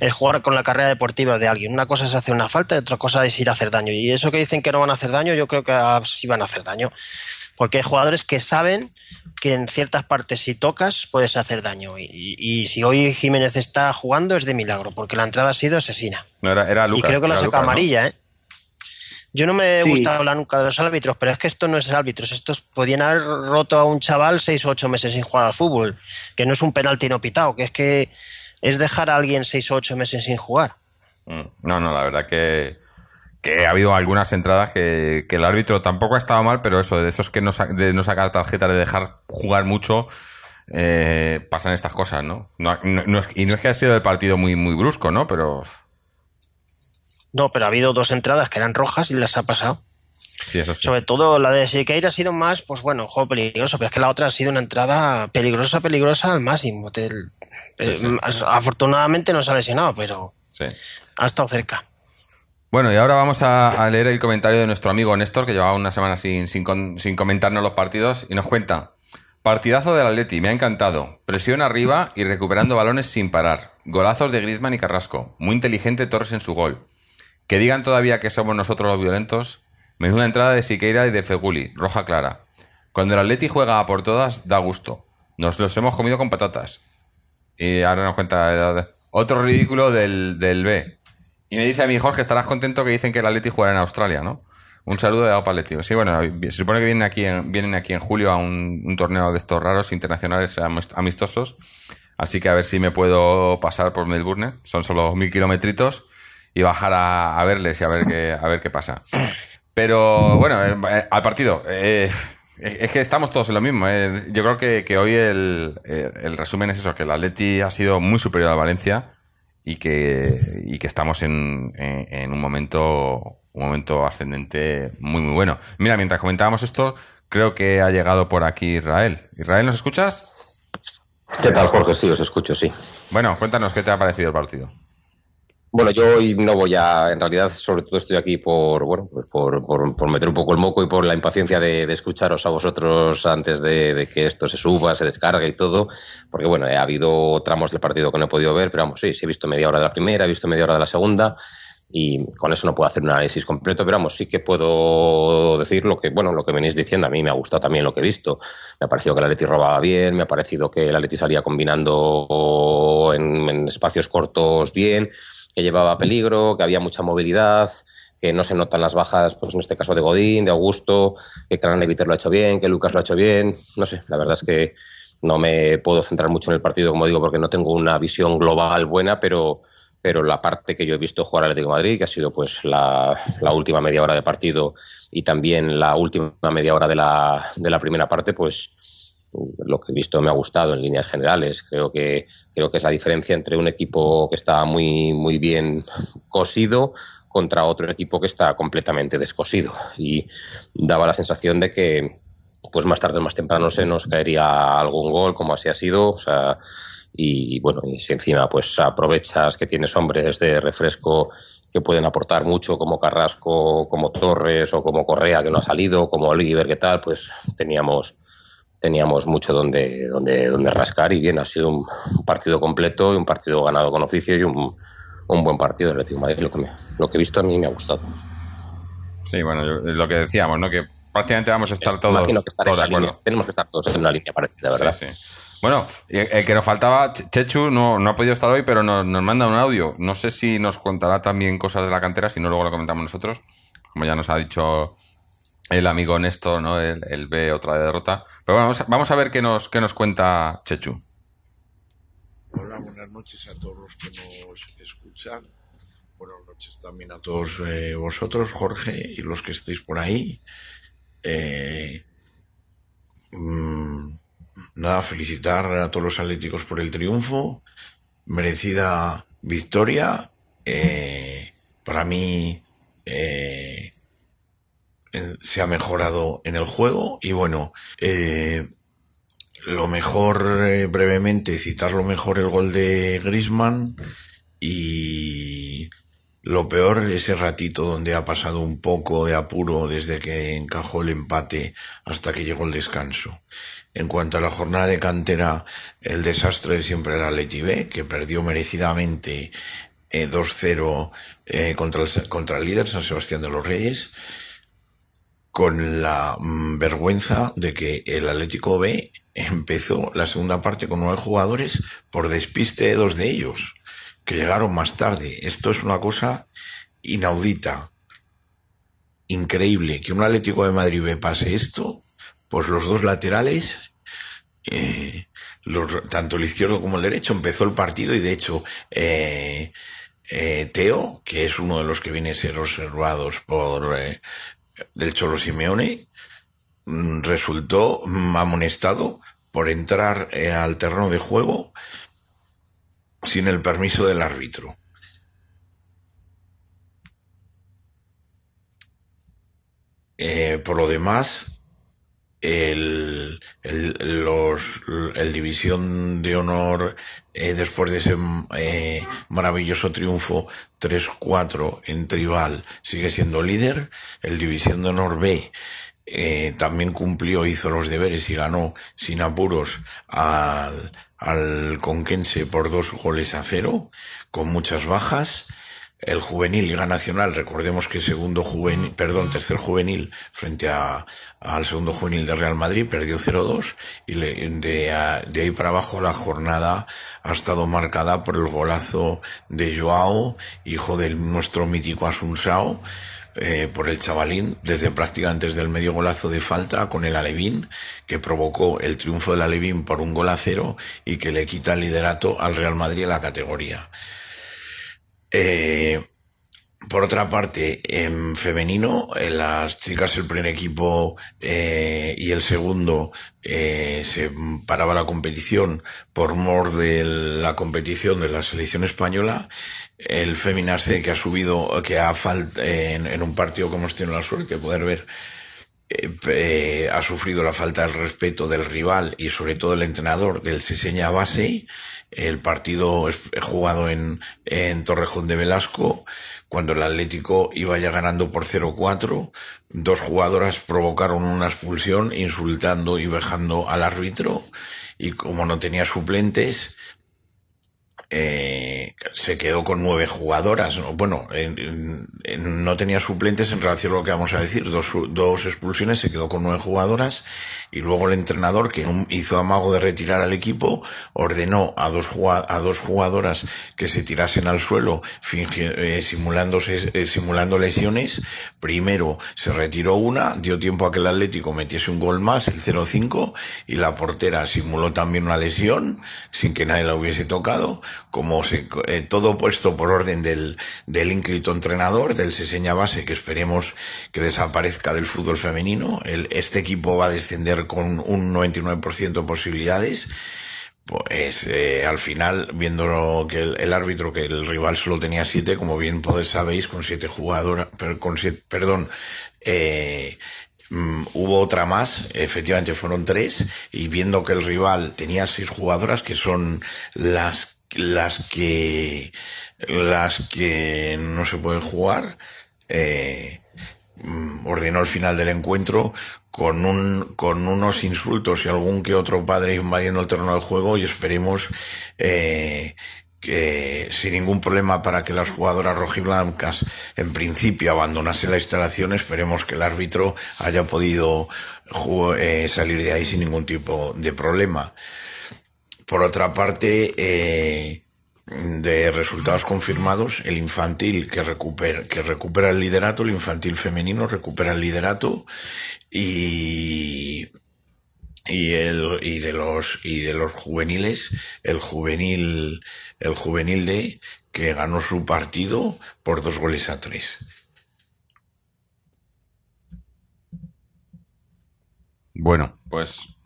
S3: Es jugar con la carrera deportiva de alguien. Una cosa es hacer una falta y otra cosa es ir a hacer daño. Y eso que dicen que no van a hacer daño, yo creo que sí van a hacer daño. Porque hay jugadores que saben que en ciertas partes si tocas puedes hacer daño. Y, y- y si hoy Jiménez está jugando es de milagro, porque la entrada ha sido asesina.
S1: No, era, era Lucas.
S3: y creo que
S1: era
S3: saca
S1: Lucas, ¿no?
S3: amarilla, ¿eh? Yo no me
S2: Sí.
S3: gusta hablar nunca de los árbitros, pero es que esto no es árbitros. Estos podían haber roto a un chaval seis o ocho meses sin jugar al fútbol, que no es un penalti no pitado, que es que es dejar a alguien seis o ocho meses sin jugar.
S1: Mm, No, no, la verdad que, que ha habido algunas entradas que, que el árbitro tampoco ha estado mal, pero eso, de esos que no, sa- de no sacar tarjeta, de dejar jugar mucho, eh, pasan estas cosas, ¿no? No, no- no es- y no es que haya sido el partido muy, muy brusco, ¿no? Pero
S3: No, pero ha habido dos entradas que eran rojas y las ha pasado.
S1: sí, eso sí.
S3: Sobre todo la de Siqueira ha sido más, pues bueno, juego peligroso, pero es que la otra ha sido una entrada peligrosa, peligrosa al máximo. Eh, Afortunadamente no se ha lesionado, pero ha estado cerca.
S1: Bueno, y ahora vamos a, leer el comentario de nuestro amigo Néstor, que llevaba una semana sin, sin comentarnos los partidos, y nos cuenta. Partidazo del Atleti, me ha encantado. Presión arriba y recuperando balones sin parar. Golazos de Griezmann y Carrasco. Muy inteligente Torres en su gol. Que digan todavía que somos nosotros los violentos. Menuda entrada de Siqueira y de Feguli, roja clara. Cuando el Atleti juega a por todas, da gusto. Nos los hemos comido con patatas. Y ahora nos cuenta eh, otro ridículo del, del B. Y me dice a mí, Jorge, estarás contento que dicen que el Atleti juega en Australia, ¿no? Un saludo de Opa Atleti. Sí, bueno, se supone que vienen aquí en, vienen aquí en julio a un, torneo de estos raros internacionales amist- amistosos. Así que a ver si me puedo pasar por Melbourne. Son solo mil kilometritos. Y bajar a, verles y a ver qué, a ver qué pasa. Pero bueno, eh, eh, al partido. eh, es que estamos todos en lo mismo. Yo creo que, hoy el, eh, el resumen es eso, que el Atleti ha sido muy superior al Valencia y que, y que estamos en, en- en un momento un momento ascendente muy muy bueno. Mira, mientras comentábamos esto, creo que ha llegado por aquí Israel. Israel, ¿nos escuchas?
S5: ¿Qué tal, Jorge? Sí, os escucho, sí.
S1: Bueno, cuéntanos qué te ha parecido el partido.
S5: Bueno, yo hoy no voy a, en realidad, sobre todo estoy aquí por, bueno, pues por, por, por meter un poco el moco y por la impaciencia de, escucharos a vosotros antes de, de que esto se suba, se descargue y todo, porque bueno, ha habido tramos del partido que no he podido ver, pero vamos, sí, sí he visto media hora de la primera, he visto media hora de la segunda y con eso no puedo hacer un análisis completo, pero vamos, sí que puedo decir lo que, bueno, lo que venís diciendo. A mí me ha gustado también lo que he visto. Me ha parecido que el Atleti robaba bien, me ha parecido que el Atleti salía combinando en, espacios cortos bien, que llevaba peligro, que había mucha movilidad, que no se notan las bajas, pues en este caso de Godín, de Augusto, que Craneviter lo ha hecho bien, que Lucas lo ha hecho bien. No sé, la verdad es que no me puedo centrar mucho en el partido, como digo, porque no tengo una visión global buena, pero pero la parte que yo he visto jugar al Atlético Madrid, que ha sido pues la, la, última media hora de partido y también la última media hora de la, de la primera parte, pues lo que he visto me ha gustado en líneas generales. Creo que, creo que es la diferencia entre un equipo que está muy, muy bien cosido contra otro equipo que está completamente descosido. Y daba la sensación de que pues más tarde o más temprano se nos caería algún gol, como así ha sido. O sea, y bueno, y si encima pues aprovechas que tienes hombres de refresco que pueden aportar mucho, como Carrasco, como Torres o como Correa, que no ha salido, como Oliver, que tal, pues teníamos teníamos mucho donde, donde, donde rascar y bien, ha sido un, partido completo y un partido ganado con oficio y un, un buen partido del Atlético de Madrid, lo que, me, lo que he visto a mí me ha gustado.
S1: Sí, bueno, yo, es lo que decíamos, ¿no? Que prácticamente vamos a estar todos,
S5: que
S1: todos de
S5: línea,
S1: acuerdo.
S5: tenemos que estar todos en una línea parecida, ¿verdad?
S1: Sí, sí. Bueno, el, que nos faltaba, Chechu, no, no ha podido estar hoy, pero nos, manda un audio. No sé si nos contará también cosas de la cantera, si no luego lo comentamos nosotros. Como ya nos ha dicho el amigo Néstor, ¿no? El, el B, otra derrota. Pero bueno, vamos a, vamos a ver qué nos, qué nos cuenta Chechu.
S6: Hola, buenas noches a todos los que nos escuchan. Buenas noches también a todos eh, vosotros, Jorge, y los que estéis por ahí. Eh, mmm, nada, felicitar a todos los atléticos por el triunfo. Merecida victoria. Eh, para mí eh, se ha mejorado en el juego y bueno, eh, lo mejor eh, brevemente citar lo mejor el gol de Grisman y lo peor ese ratito donde ha pasado un poco de apuro desde que encajó el empate hasta que llegó el descanso. En cuanto a la jornada de cantera, el desastre de siempre era Leti B, que perdió merecidamente eh, 2-0 eh, contra, el, contra el líder San Sebastián de los Reyes, con la mm, vergüenza de que el Atlético B empezó la segunda parte con nueve jugadores por despiste de dos de ellos, que llegaron más tarde. Esto es una cosa inaudita, increíble, que un Atlético de Madrid B pase esto, pues los dos laterales, eh, tanto el izquierdo como el derecho, empezó el partido y de hecho eh, eh, Teo, que es uno de los que viene a ser observados por del Cholo Simeone, resultó amonestado por entrar al terreno de juego sin el permiso del árbitro. Por lo demás, el, el, los, el División de Honor, eh, después de ese eh, maravilloso triunfo 3-4 en Tribal sigue siendo líder. El División de Honor B eh, también cumplió, hizo los deberes y ganó sin apuros al, al Conquense por dos goles a cero, con muchas bajas. El juvenil Liga Nacional, recordemos que segundo juvenil, perdón, tercer juvenil frente a, al segundo juvenil de Real Madrid perdió 0-2 y le, de, de ahí para abajo la jornada ha estado marcada por el golazo de Joao, hijo de nuestro mítico Asunsao, eh, por el chavalín desde prácticamente desde el medio golazo de falta con el Alevín que provocó el triunfo del Alevín por un gol a cero y que le quita el liderato al Real Madrid en la categoría. Eh, por otra parte, en femenino, en las chicas el primer equipo eh, y el segundo eh, se paraba la competición por mor de la competición de la selección española. El Feminas C que ha subido, que ha falt en, un partido que hemos tenido la suerte de poder ver, eh, eh, ha sufrido la falta del respeto del rival y sobre todo el entrenador del Seseña Base. El partido jugado en, en Torrejón de Velasco, cuando el Atlético iba ya ganando por 0-4. Dos jugadoras provocaron una expulsión insultando y vejando al árbitro y como no tenía suplentes, eh, se quedó con nueve jugadoras. ¿no? Bueno, en- no tenía suplentes en relación a lo que vamos a decir. Dos, dos expulsiones, se quedó con nueve jugadoras. Y luego el entrenador, que hizo amago de retirar al equipo, ordenó a dos, a dos jugadoras que se tirasen al suelo, eh, simulándose, eh, simulando lesiones. Primero se retiró una, dio tiempo a que el Atlético metiese un gol más, el 0-5, y la portera simuló también una lesión, sin que nadie la hubiese tocado, como se, eh, todo puesto por orden del, del ínclito entrenador, del Seseña Base, que esperemos que desaparezca del fútbol femenino. El, este equipo va a descender con un 99% de posibilidades. Pues eh, al final, viendo que el, árbitro, que el rival solo tenía siete, como bien podéis sabéis, con siete jugadoras, con siete, perdón, eh, mm, hubo otra más, efectivamente fueron tres, y viendo que el rival tenía seis jugadoras, que son las, las que, las que no se pueden jugar, eh, mm, ordenó el final del encuentro con un con unos insultos y algún que otro padre invadiendo el terreno de juego y esperemos eh, que sin ningún problema para que las jugadoras rojiblancas en principio abandonasen la instalación esperemos que el árbitro haya podido eh, salir de ahí sin ningún tipo de problema. Por otra parte eh, de resultados confirmados, el infantil que recupera, que recupera el liderato, el infantil femenino recupera el liderato y, y el, y de los, y de los juveniles, el juvenil, el juvenil D que ganó su partido por dos goles a tres.
S1: Bueno, pues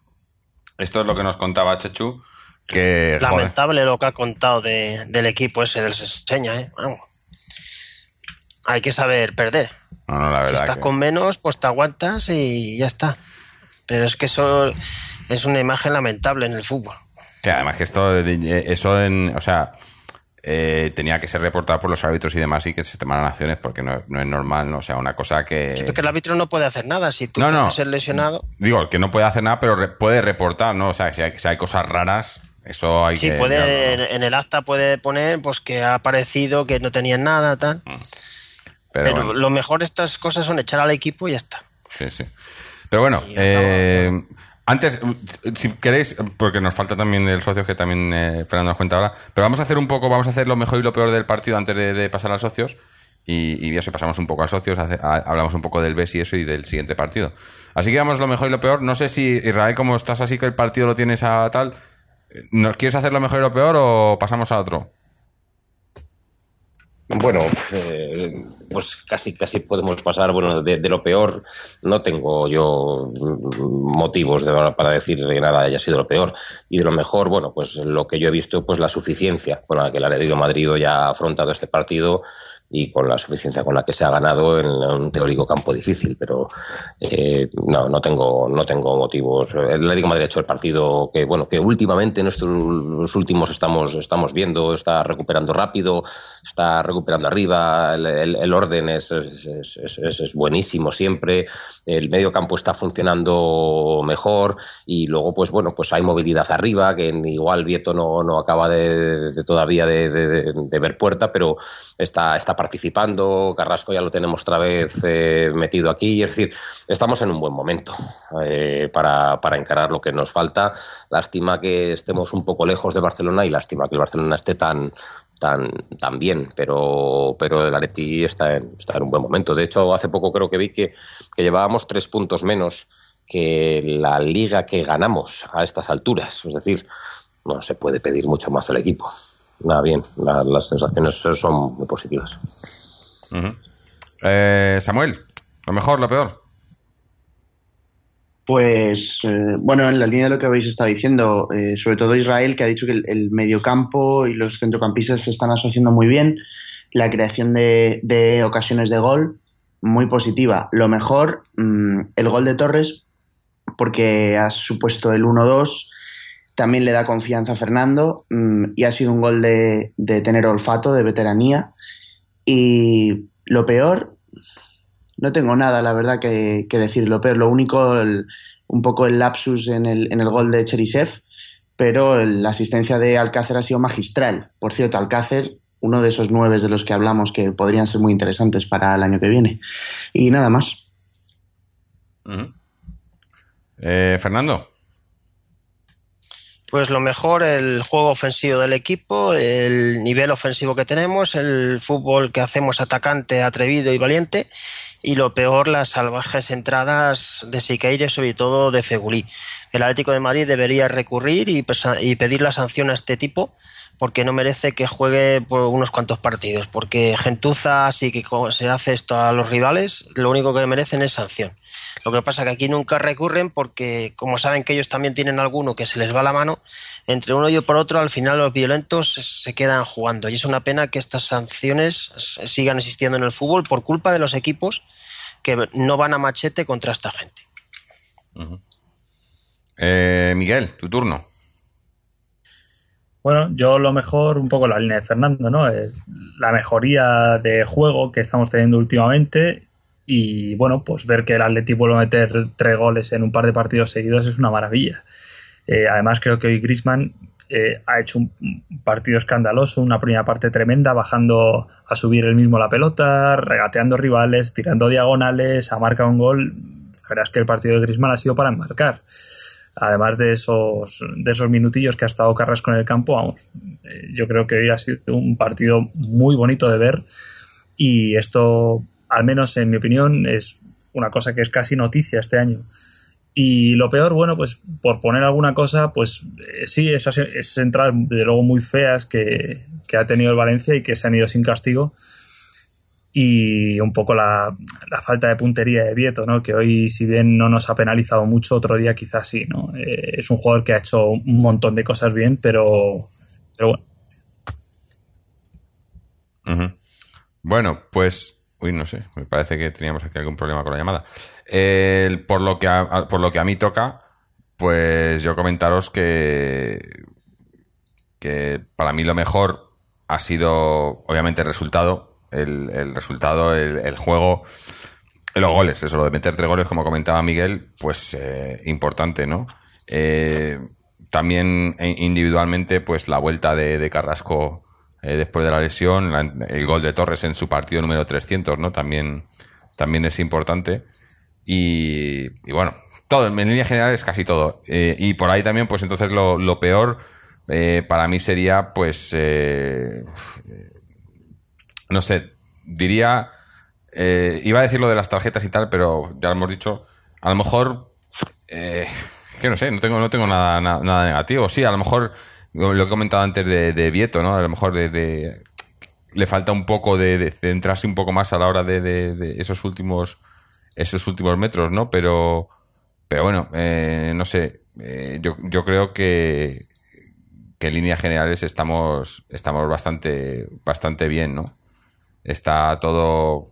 S1: esto es lo que nos contaba Chechu. Que, joder,
S3: Lamentable lo que ha contado de- del equipo ese del Seseña, ¿eh? Vamos. Hay que saber perder.
S1: no, no, la
S3: Si estás
S1: que-
S3: con menos, pues te aguantas y ya está. Pero es que eso es una imagen lamentable en el fútbol.
S1: que además que esto, eh, eso en, o sea, eh, tenía que ser reportado por los árbitros y demás y que se tomaran acciones porque no, no es normal, ¿no? O sea, una cosa que...
S3: Porque el árbitro no puede hacer nada. Si tú
S1: No,
S3: ser lesionado,
S1: Digo, que no puede hacer nada, pero re- puede reportar, ¿no? O sea, si hay, si hay cosas raras, eso hay
S3: sí,
S1: que...
S3: puede,
S1: mirarlo,
S3: en,
S1: ¿no?
S3: en el acta puede poner pues que ha aparecido, que no tenían nada, tal.
S1: Pero,
S3: Pero
S1: bueno,
S3: lo mejor de estas cosas son echar al equipo y ya está.
S1: sí, sí. Pero bueno, eh, antes, si queréis, porque nos falta también el socio que también eh, Fernando nos cuenta ahora, pero vamos a hacer un poco, vamos a hacer lo mejor y lo peor del partido antes de, de pasar a socios. Y, y eso, pasamos un poco a socios, hace- a- hablamos un poco del BES y eso y del siguiente partido. Así que vamos lo mejor y lo peor. No sé si, Israel, como estás así que el partido lo tienes a tal, ¿nos quieres hacer lo mejor lo peor o pasamos a otro?
S5: Bueno, eh, pues casi casi podemos pasar, bueno, de, lo peor no tengo yo motivos de- para decir que nada haya sido lo peor. Y de lo mejor, bueno, pues lo que yo he visto, pues la suficiencia con la que el Atlético Madrid ya ha afrontado este partido, y con la suficiencia con la que se ha ganado en un teórico campo difícil, pero eh, no, no tengo, no tengo motivos. El Atlético de Madrid ha hecho el partido que, bueno, que últimamente en estos últimos estamos, estamos viendo, está recuperando rápido, está recuperando arriba, el, orden es, es, buenísimo siempre, el medio campo está funcionando mejor y luego, pues bueno, pues hay movilidad arriba, que igual Vieto no, no acaba de, todavía de, de, de, ver puerta, pero está, está participando, Carrasco ya lo tenemos otra vez eh, metido aquí, es decir, estamos en un buen momento eh, para, para, encarar lo que nos falta. Lástima que estemos un poco lejos de Barcelona y lástima que el Barcelona esté tan, tan, tan bien, pero, pero el Areti está en, está en un buen momento. De hecho, hace poco creo que vi que, que llevábamos tres puntos menos que la liga que ganamos a estas alturas. Es decir, no se puede pedir mucho más al equipo nada bien, la, las sensaciones son muy positivas.
S1: Uh -huh. eh, Samuel, lo mejor, lo peor.
S2: Pues eh, bueno, en la línea de lo que habéis estado diciendo, eh, sobre todo Israel, que ha dicho que el, el, mediocampo y los centrocampistas se están asociando muy bien, la creación de, de ocasiones de gol, muy positiva. Lo mejor, mmm, el gol de Torres, porque ha supuesto el 1-2 también le da confianza a Fernando mmm, y ha sido un gol de, tener olfato, de veteranía. Y lo peor, no tengo nada, la verdad, que, que decir. Lo peor, lo único, un poco el lapsus en el, en el gol de Cherisev, pero la asistencia de Alcácer ha sido magistral. Por cierto, Alcácer, uno de esos nueve de los que hablamos que podrían ser muy interesantes para el año que viene. Y nada más.
S1: Eh, Fernando.
S3: Pues lo mejor, el juego ofensivo del equipo, el nivel ofensivo que tenemos, el fútbol que hacemos atacante, atrevido y valiente, y lo peor, las salvajes entradas de Siqueire, sobre todo de Fegulí. El Atlético de Madrid debería recurrir y, y pedir la sanción a este tipo, porque no merece que juegue por unos cuantos partidos, porque Gentuza, sí que se hace esto a los rivales, lo único que merecen es sanción. Lo que pasa que aquí nunca recurren porque, como saben que ellos también tienen alguno que se les va la mano, entre uno y por otro, al final los violentos se quedan jugando. Y es una pena que estas sanciones sigan existiendo en el fútbol por culpa de los equipos que no van a machete contra esta gente.
S1: Eh, Miguel, tu turno.
S4: Bueno, yo lo mejor, un poco la línea de Fernando, ¿no? La mejoría de juego que estamos teniendo últimamente y bueno, pues ver que el Atleti vuelve a meter tres goles en un par de partidos seguidos es una maravilla. Eh, además, creo que hoy Grisman eh, ha hecho un partido escandaloso, una primera parte tremenda, bajando a subir el mismo la pelota, regateando rivales, tirando diagonales, ha marcado un gol. La verdad es que el partido de Grisman ha sido para enmarcar. Además de esos, de esos minutillos que ha estado Carrasco en el campo, vamos, eh, yo creo que hoy ha sido un partido muy bonito de ver y esto al menos en mi opinión, es una cosa que es casi noticia este año. Y lo peor, bueno, pues por poner alguna cosa, pues eh, sí, esas, esas, entradas de luego muy feas que, que, ha tenido el Valencia y que se han ido sin castigo. Y un poco la, falta de puntería de Vieto, ¿no? Que hoy, si bien no nos ha penalizado mucho, otro día quizás sí, ¿no? Eh, es un jugador que ha hecho un montón de cosas bien, pero, pero bueno.
S1: Bueno, pues Uy, no sé, me parece que teníamos aquí algún problema con la llamada. Por, lo que a, por lo que a mí toca, pues yo comentaros que, que para mí lo mejor ha sido, obviamente, el resultado, el, el resultado, el, el, juego, los goles, eso, lo de meter tres goles, como comentaba Miguel, pues eh, importante, ¿no? Eh, también individualmente, pues la vuelta de, Carrasco eh, después de la lesión, el gol de Torres en su partido número 300, ¿no? También, también es importante. Y, y bueno, todo, en línea general es casi todo. Eh, y por ahí también, pues entonces lo, lo peor eh, para mí sería, pues, eh, no sé, diría, iba a decir lo de las tarjetas y tal, pero ya lo hemos dicho, a lo mejor, que no sé, no tengo, no tengo nada, nada, negativo. Sí, a lo mejor lo he comentado antes de, de Vieto, ¿no? A lo mejor de, le falta un poco de, de, centrarse un poco más a la hora de, de, esos últimos esos últimos metros, ¿no? Pero pero bueno, eh, no sé, eh, yo, yo creo que que en líneas generales estamos estamos bastante bastante bien, ¿no? Está todo.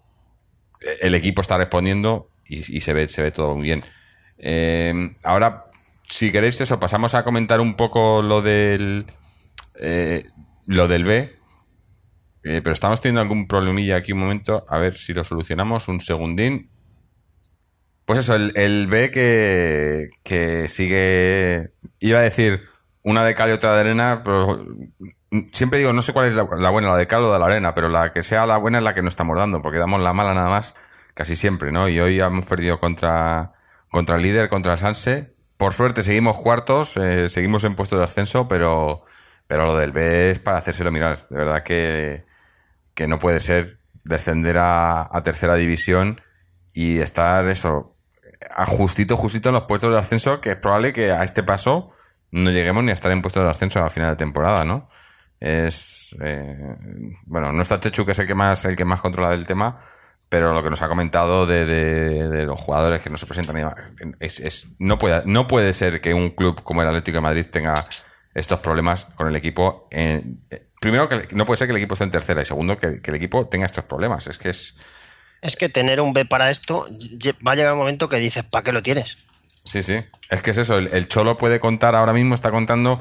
S1: El equipo está respondiendo y, se, ve, se ve todo muy bien. Eh, ahora, si queréis eso, pasamos a comentar un poco lo del. eh, lo del B. Eh, pero estamos teniendo algún problemilla aquí un momento. A ver si lo solucionamos. Un segundín. Pues eso, el, el B que, que sigue. Iba a decir una de cal y otra de arena, pero siempre digo, no sé cuál es la, buena, la de cal o de la arena, pero la que sea la buena es la que no estamos dando, porque damos la mala nada más casi siempre, ¿no? Y hoy hemos perdido contra, contra el líder, contra el Sanse. Por suerte seguimos cuartos, eh, seguimos en puesto de ascenso, pero, pero lo del B es para hacérselo mirar. De verdad que, que no puede ser descender a, a tercera división y estar eso, a justito, justito en los puestos de ascenso, que es probable que a este paso no lleguemos ni a estar en puestos de ascenso a final de temporada, ¿no? Es, eh, bueno, no está Chechu, que es el que más, el que más controla del tema, pero lo que nos ha comentado de, de, de los jugadores que no se presentan es, es, no puede, no puede ser que un club como el Atlético de Madrid tenga estos problemas con el equipo. En, primero, que no puede ser que el equipo esté en tercera y segundo, que, que el equipo tenga estos problemas. Es que es,
S3: Es que tener un B para esto va a llegar un momento que dices, ¿para qué lo tienes?
S1: Sí, sí. Es que es eso. El, el Cholo puede contar ahora mismo, está contando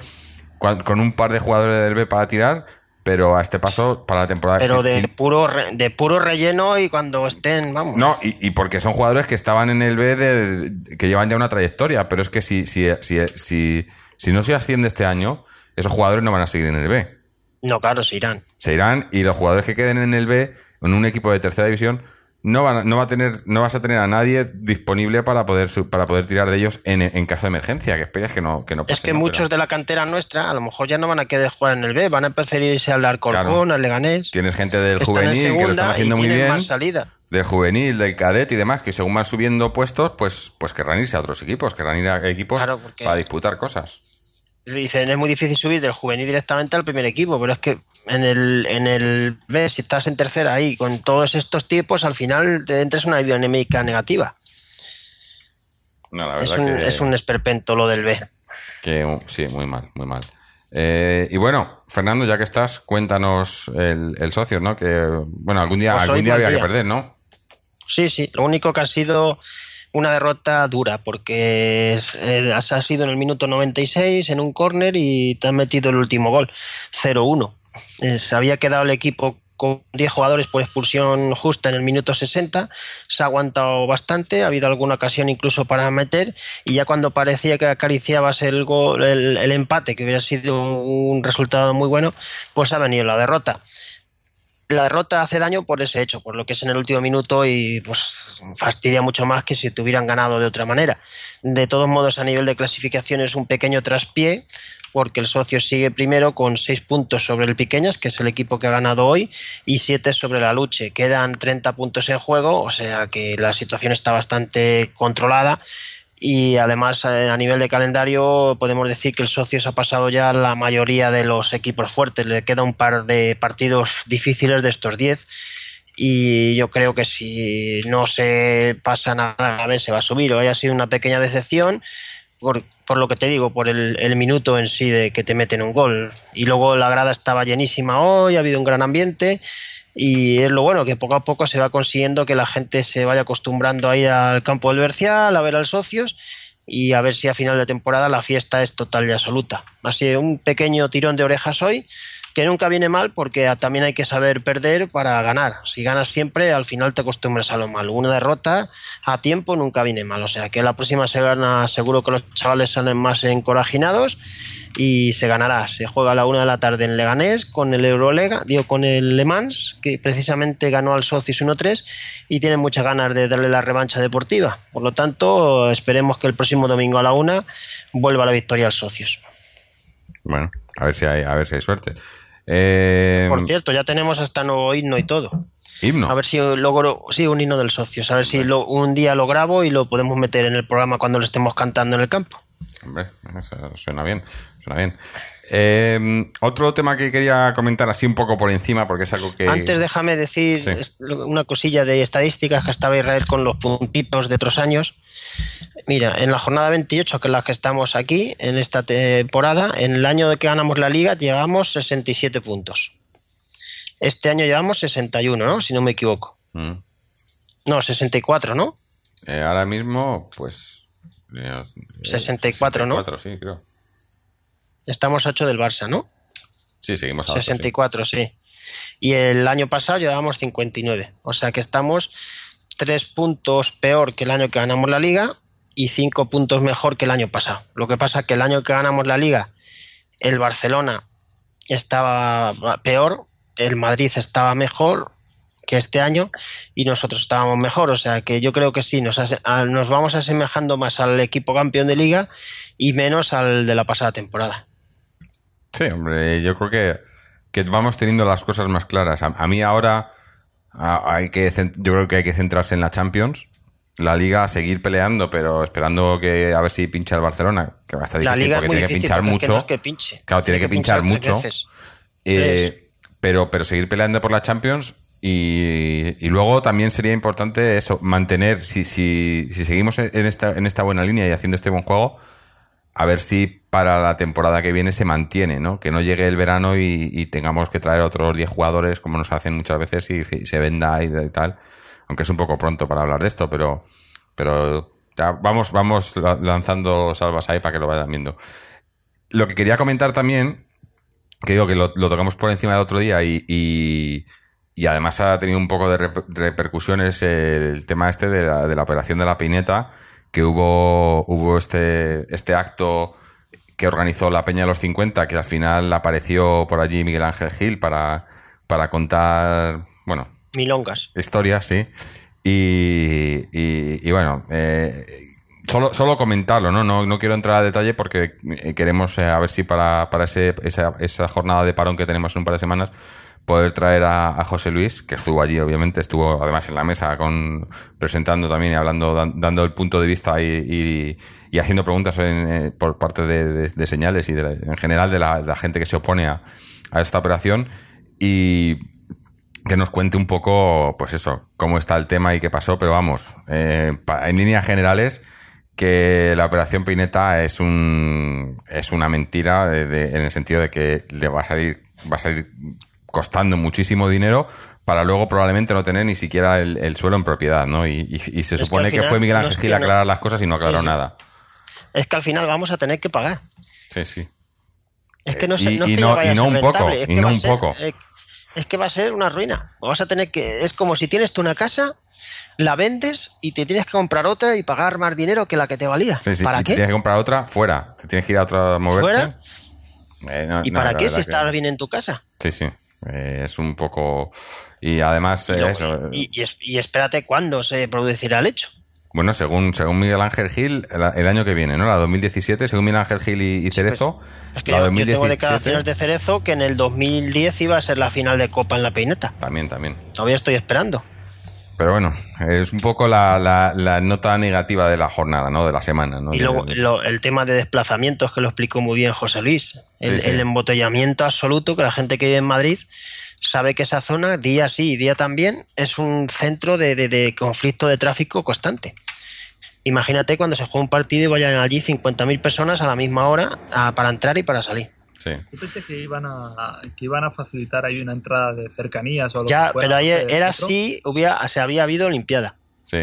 S1: con un par de jugadores del B para tirar, pero a este paso para la temporada.
S3: Pero de
S1: sí.
S3: puro re- de puro relleno y cuando estén, vamos.
S1: No, y, y porque son jugadores que estaban en el B de, que llevan ya una trayectoria, pero es que si, si, si, si, si no se asciende este año, esos jugadores no van a seguir en el B.
S3: No, claro, se irán.
S1: Se irán y los jugadores que queden en el B, en un equipo de tercera división, no van a- no va a tener, no vas a tener a nadie disponible para poder para poder tirar de ellos en, en caso de emergencia, que esperes que no, que no
S3: Es que
S1: ¿no?
S3: muchos de la cantera nuestra a lo mejor ya no van a querer jugar en el B, van a empezar a irse al Alcorcón,
S1: Claro.
S3: al Leganés.
S1: Tienes gente del juvenil que lo están haciendo muy bien.
S3: más salida.
S1: del juvenil, del cadet y demás, que según van subiendo puestos, pues, pues querrán irse a otros equipos, querrán ir a equipos
S3: Claro, porque-
S1: para disputar cosas.
S3: Dicen, es muy difícil subir del juvenil directamente al primer equipo, pero es que en el, en el B, si estás en tercera ahí con todos estos tipos, al final te entras en una dinámica negativa.
S1: No, la
S3: Es un,
S1: que,
S3: es un esperpento lo del B.
S1: que, sí, muy mal, muy mal. Eh, y bueno, Fernando, ya que estás, cuéntanos el, el socio, ¿no? Que, bueno, algún día,
S3: Pues
S1: algún día había que perder, ¿no?
S3: Sí, sí, lo único que ha sido una derrota dura, porque eh, ha sido en el minuto 96 en un córner y te han metido el último gol, 0-1. Eh, se había quedado el equipo con 10 jugadores por expulsión justa en el minuto 60, se ha aguantado bastante, ha habido alguna ocasión incluso para meter, y ya cuando parecía que acariciabas el, gol, el, el empate, que hubiera sido un resultado muy bueno, pues ha venido la derrota la derrota hace daño por ese hecho, por lo que es en el último minuto y pues fastidia mucho más que si te hubieran ganado de otra manera. De todos modos, a nivel de clasificación es un pequeño traspié, porque el socio sigue primero con seis puntos sobre el Piqueñas, que es el equipo que ha ganado hoy, y siete sobre la Luche. Quedan 30 puntos en juego, o sea que la situación está bastante controlada. Y además, eh, a nivel de calendario, podemos decir que el socio se ha pasado ya la mayoría de los equipos fuertes. Le queda un par de partidos difíciles de estos 10. Y yo creo que si no se pasa nada grave, se va a subir. Hoy ha sido una pequeña decepción. Por, por lo que te digo, por el, el minuto en sí de que te meten un gol. Y luego la grada estaba llenísima hoy, ha habido un gran ambiente. Y es lo bueno, que poco a poco se va consiguiendo que la gente se vaya acostumbrando a ir al campo del Bercial, a ver a los socios y a ver si a final de temporada la fiesta es total y absoluta. Así un pequeño tirón de orejas hoy, que nunca viene mal porque también hay que saber perder para ganar. Si ganas siempre, al final te acostumbras a lo malo. Una derrota a tiempo nunca viene mal. O sea que la próxima semana seguro que los chavales salen más encorajinados y se ganará. Se juega a la una de la tarde en Leganés con el Eurolega, digo, con el Le Mans, que precisamente ganó al Socios 1-3 y tienen muchas ganas de darle la revancha deportiva. Por lo tanto, esperemos que el próximo domingo a la una vuelva la victoria al Socios.
S1: Bueno, a ver si hay, a ver si hay suerte. Eh,
S3: Por cierto, ya tenemos hasta nuevo himno y todo.
S1: himno.
S3: A ver si logro, sí, un himno del Socios. A ver si lo- un día lo grabo y lo podemos meter en el programa cuando lo estemos cantando en el campo.
S1: Hombre, eso suena bien, suena bien. Eh, otro tema que quería comentar así un poco por encima, porque es algo que...
S3: Antes déjame decir
S1: Sí.
S3: una cosilla de estadísticas que estaba Israel con los puntitos de otros años. Mira, en la jornada 28, que es la que estamos aquí, en esta temporada, en el año de que ganamos la liga, llegamos 67 puntos. Este año llevamos 61, ¿no? Si no me equivoco.
S1: Mm.
S3: No, 64, ¿no?
S1: Eh, ahora mismo, pues. eh,
S3: 64, ¿no?
S1: 64, sí, creo.
S3: Estamos a 8 del Barça, ¿no?
S1: Sí, seguimos a ocho, sí.
S3: 64, sí. Y el año pasado llevábamos 59. O sea que estamos tres puntos peor que el año que ganamos la liga y cinco puntos mejor que el año pasado. Lo que pasa que el año que ganamos la liga, el Barcelona estaba peor, el Madrid estaba mejor que este año y nosotros estábamos mejor. O sea que yo creo que sí, nos, nos vamos asemejando más al equipo campeón de liga y menos al de la pasada temporada.
S1: Sí, hombre, yo creo que, que vamos teniendo las cosas más claras. A, a mí ahora a- hay que, yo creo que hay que centrarse en la Champions. La Liga, seguir peleando, pero esperando que a ver si pincha el Barcelona, que va a estar
S3: La
S1: difícil
S3: liga
S1: porque tiene que pinchar
S3: no
S1: mucho.
S3: es que pinche.
S1: Claro, tiene que pinchar mucho. Eh, pero, pero seguir peleando por la Champions y, y luego también sería importante eso, mantener, si, si, si seguimos en esta, en esta buena línea y haciendo este buen juego, a ver si para la temporada que viene se mantiene, ¿no? Que no llegue el verano y, tengamos que traer otros 10 jugadores como nos hacen muchas veces y, se venda y, tal. Aunque es un poco pronto para hablar de esto, pero, pero ya vamos, vamos la- lanzando salvas ahí para que lo vayan viendo. Lo que quería comentar también, que digo que lo, tocamos por encima del otro día y, y, además ha tenido un poco de rep- repercusiones el tema este de la, de la operación de la pineta, que hubo, hubo este, este acto que organizó la Peña de los 50, que al final apareció por allí Miguel Ángel Gil para, para contar, bueno,
S3: Milongas.
S1: historias, sí. Y, y, y bueno, eh, solo, solo comentarlo, ¿no? ¿no? No quiero entrar a detalle porque eh, queremos eh, a ver si para, para ese, esa, esa jornada de parón que tenemos en un par de semanas poder traer a, a José Luis, que estuvo allí, obviamente, estuvo además en la mesa con presentando también y hablando, dan- dando el punto de vista y, y, y haciendo preguntas en, eh, por parte de, de- de señales y de la- en general de la, de la gente que se opone a, a esta operación. Y que nos cuente un poco, pues eso, cómo está el tema y qué pasó, pero vamos, eh, en líneas generales, que la operación Pineta es un es una mentira de- de- en el sentido de que le va a salir va a salir costando muchísimo dinero para luego probablemente no tener ni siquiera el, el suelo en propiedad, ¿no? Y, y- y se
S3: Es
S1: supone que, fue Miguel Ángel Gil
S3: no-
S1: aclarar las cosas y no aclaró
S3: Sí, sí.
S1: nada.
S3: Es que al final vamos a tener que pagar.
S1: Sí, sí.
S3: Es que no,
S1: Y-
S3: no es
S1: y
S3: que
S1: no-
S3: ya vaya
S1: y
S3: a
S1: no
S3: ser
S1: un poco,
S3: rentable, es
S1: y
S3: que
S1: no
S3: va a
S1: un
S3: ser,
S1: poco.
S3: eh, es que va a ser una ruina. Vas a tener que. Es como si tienes tú una casa, la vendes y te tienes que comprar otra y pagar más dinero que la que te valía.
S1: Sí, sí.
S3: ¿Para qué?
S1: Tienes que comprar otra fuera. Te tienes que ir a otra moverte.
S3: ¿Fuera?
S1: Eh, no,
S3: ¿Y para qué si
S1: que-
S3: estás bien en tu casa?
S1: Sí, sí. Eh, es un poco. Y además,
S3: Y,
S1: eh,
S3: luego-
S1: eso.
S3: y- y es- y espérate cuándo se producirá el hecho.
S1: Bueno, según, según Miguel Ángel Gil, el, el año que viene, ¿no? La 2017, según Miguel Ángel Gil y, y Cerezo.
S3: Es que
S1: la
S3: yo, yo
S1: 2017,
S3: tengo declaraciones de Cerezo que en el 2010 iba a ser la final de Copa en la Peineta.
S1: También, también.
S3: Todavía estoy esperando.
S1: Pero bueno, es un poco la, la, la nota negativa de la jornada, ¿no? De la semana, ¿no?
S3: Y luego lo- el tema de desplazamientos que lo explicó muy bien José Luis. El,
S1: Sí, sí.
S3: el embotellamiento absoluto que la gente que vive en Madrid sabe que esa zona, día sí y día también, es un centro de, de- de conflicto de tráfico constante. Imagínate cuando se juega un partido y vayan allí 50.000 personas a la misma hora a- para entrar y para salir.
S1: Sí.
S4: Yo pensé que iban a, que iban a facilitar ahí una entrada de cercanías o lo
S3: Ya,
S4: que fuera,
S3: pero ahí era así, hubiera, se había habido Olimpiada.
S1: Sí.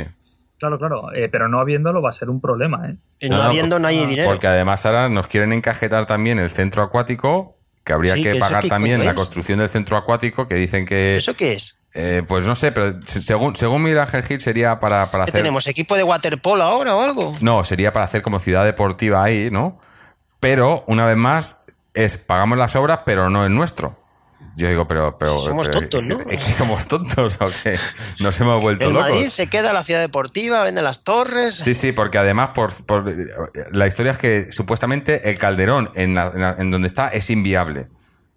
S4: Claro, claro, eh, pero no habiéndolo va a ser un problema, ¿eh?
S3: Y
S1: No,
S3: no,
S1: no,
S3: habiendo, no hay
S4: ah,
S3: dinero.
S1: Porque además ahora nos quieren encajetar también el centro acuático, que habría
S3: Sí,
S1: que pagar también la
S3: es.
S1: construcción del centro acuático, que dicen que.
S3: ¿Eso qué es?
S1: eh, pues no sé, pero se- según, según Ángel Gil sería para, para
S3: ¿Qué
S1: hacer.
S3: tenemos? ¿Equipo de waterpolo ahora o algo?
S1: No, sería para hacer como ciudad deportiva ahí, ¿no? Pero, una vez más, es pagamos las obras, pero no es nuestro. Yo digo, pero... pero
S3: Si somos
S1: pero-
S3: tontos, ¿no?
S1: ¿Es que somos tontos o qué? Nos hemos vuelto
S3: El
S1: locos.
S3: Madrid se queda la ciudad deportiva, vende las torres.
S1: Sí, sí, porque además por, por- la historia es que supuestamente el Calderón en, la- en la- en donde está es inviable.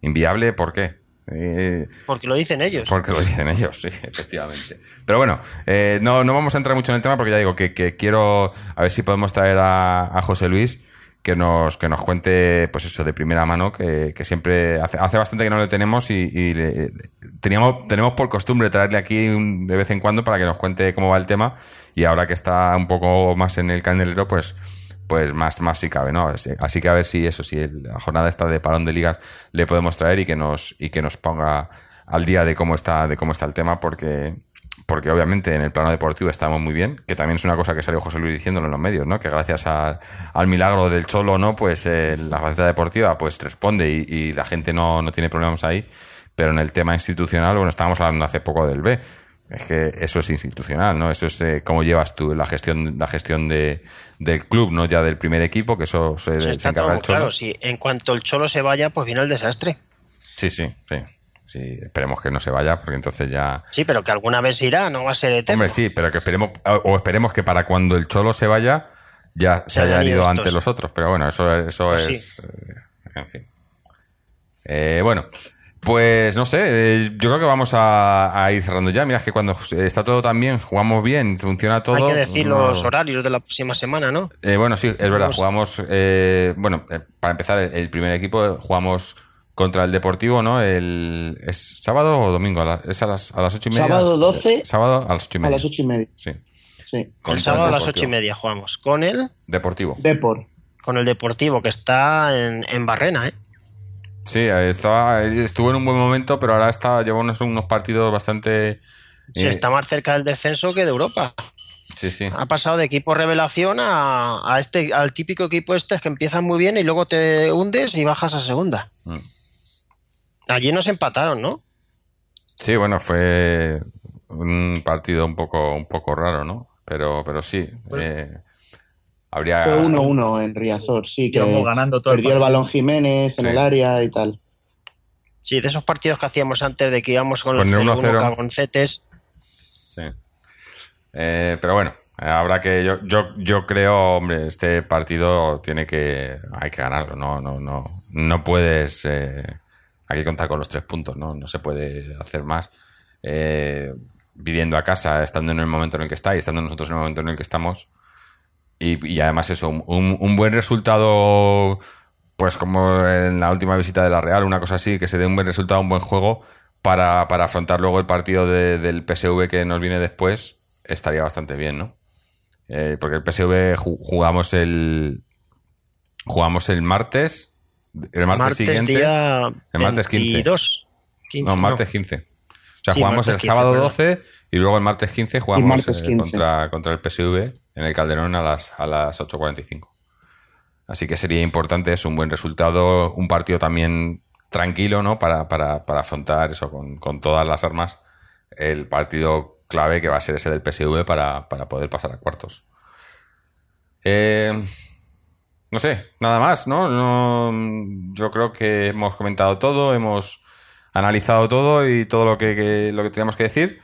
S1: ¿Inviable por qué? Eh,
S3: Porque lo dicen ellos.
S1: porque lo dicen ellos, sí, efectivamente. Pero bueno, eh, no, no vamos a entrar mucho en el tema porque ya digo que, que quiero a ver si podemos traer a, a José Luis que nos, que nos cuente, pues eso, de primera mano, que, que siempre hace, hace bastante que no le tenemos y, y le- teníamos, tenemos por costumbre traerle aquí un- de vez en cuando para que nos cuente cómo va el tema y ahora que está un poco más en el candelero, pues pues más, más si cabe, ¿no? Así, que a ver si eso, si la jornada está de parón de ligas le podemos traer y que nos, y que nos ponga al día de cómo está, de cómo está el tema, porque, porque obviamente en el plano deportivo estamos muy bien, que también es una cosa que salió José Luis diciéndolo en los medios, ¿no? Que gracias a- al milagro del Cholo, ¿no? Pues eh, la faceta deportiva pues responde y, y la gente no, no tiene problemas ahí, pero en el tema institucional, bueno, estábamos hablando hace poco del B. Es que eso es institucional, ¿no? Eso es eh, cómo llevas tú la gestión, la gestión de, del club, no ya del primer equipo, que eso se,
S3: Sí,
S1: se
S3: está
S1: encarga
S3: todo
S1: el
S3: muy
S1: Cholo.
S3: claro. Si en cuanto el cholo se vaya, pues viene el desastre.
S1: Sí, sí, sí. Sí, esperemos que no se vaya, porque entonces ya.
S3: Sí, pero que alguna vez irá, no va a ser eterno.
S1: Hombre, sí, pero que esperemos, o esperemos que para cuando el Cholo se vaya, ya se
S3: Se hayan
S1: hayan
S3: ido estos.
S1: antes los otros. Pero bueno, eso, eso
S3: Pues
S1: es. eh, en fin. Eh, bueno, pues no sé, eh, yo creo que vamos a, a ir cerrando ya. Mira, es que cuando está todo tan bien, jugamos bien, funciona todo.
S3: Hay que decir
S1: no-
S3: los horarios de la próxima semana, ¿no?
S1: Eh, bueno, sí, es verdad. Jugamos, eh, bueno, eh, para empezar, el, primer equipo jugamos contra el Deportivo, ¿no? El, ¿Es sábado o domingo? A la- ¿Es a las, a las ocho y media?
S2: Sábado 12.
S1: Eh, Sábado a las ocho y
S2: A
S1: media.
S2: las ocho y media.
S1: Sí.
S2: Sí.
S3: El sábado a las
S1: Deportivo.
S3: ocho y media jugamos. Con el,
S1: Deportivo.
S2: Depor.
S3: con el Deportivo, que está en, en Barrena, ¿eh?
S1: Sí, estaba, estuvo en un buen momento, pero ahora está, lleva unos, unos partidos bastante...
S3: Sí,
S1: eh,
S3: está más cerca del descenso que de Europa.
S1: Sí, sí.
S3: Ha pasado de equipo revelación a, a este, al típico equipo este que empieza muy bien y luego te hundes y bajas a segunda.
S1: Mm.
S3: Allí nos empataron, ¿no?
S1: Sí, bueno, fue un partido un poco, un poco raro, ¿no? Pero, pero sí. eh, habría...
S2: Fue 1-1 en Riazor, sí, que
S4: ganando todo
S2: perdió el
S4: partido.
S2: balón Jiménez en
S1: Sí.
S2: el área y tal.
S3: Sí, de esos partidos que hacíamos antes de que íbamos con
S1: Con
S3: 0-1
S1: 1-0.
S3: cagoncetes.
S1: Sí. Eh, pero bueno, habrá que. Yo, yo, yo creo, hombre, este partido tiene que. Hay que ganarlo, no, no, no. No puedes. eh, hay que contar con los tres puntos, ¿no? No se puede hacer más. Eh, viviendo a casa, estando en el momento en el que está y estando nosotros en el momento en el que estamos. Y, además, eso, un, buen resultado. Pues como en la última visita de la Real, una cosa así, que se dé un buen resultado, un buen juego, para, para afrontar luego el partido de- del PSV que nos viene después, estaría bastante bien, ¿no? Eh, porque el PSV ju- jugamos el jugamos el martes, el martes,
S3: Martes,
S1: siguiente,
S3: día
S1: el martes 15.
S3: 22. 15,
S1: no, martes 15. O sea,
S3: Sí,
S1: jugamos el
S3: 15,
S1: sábado
S3: perdón.
S1: 12 y luego el martes 15 jugamos
S2: martes
S1: eh,
S2: 15.
S1: contra, contra el PSV en el Calderón a las, a las 8.45. Así que sería importante eso, un buen resultado, un partido también tranquilo, ¿no? Para, para, para afrontar eso con, con todas las armas, el partido clave que va a ser ese del PSV para, para poder pasar a cuartos. Eh, no sé, nada más, ¿no? No, Yo creo que hemos comentado todo, hemos analizado todo y todo lo que, que- lo que teníamos que decir.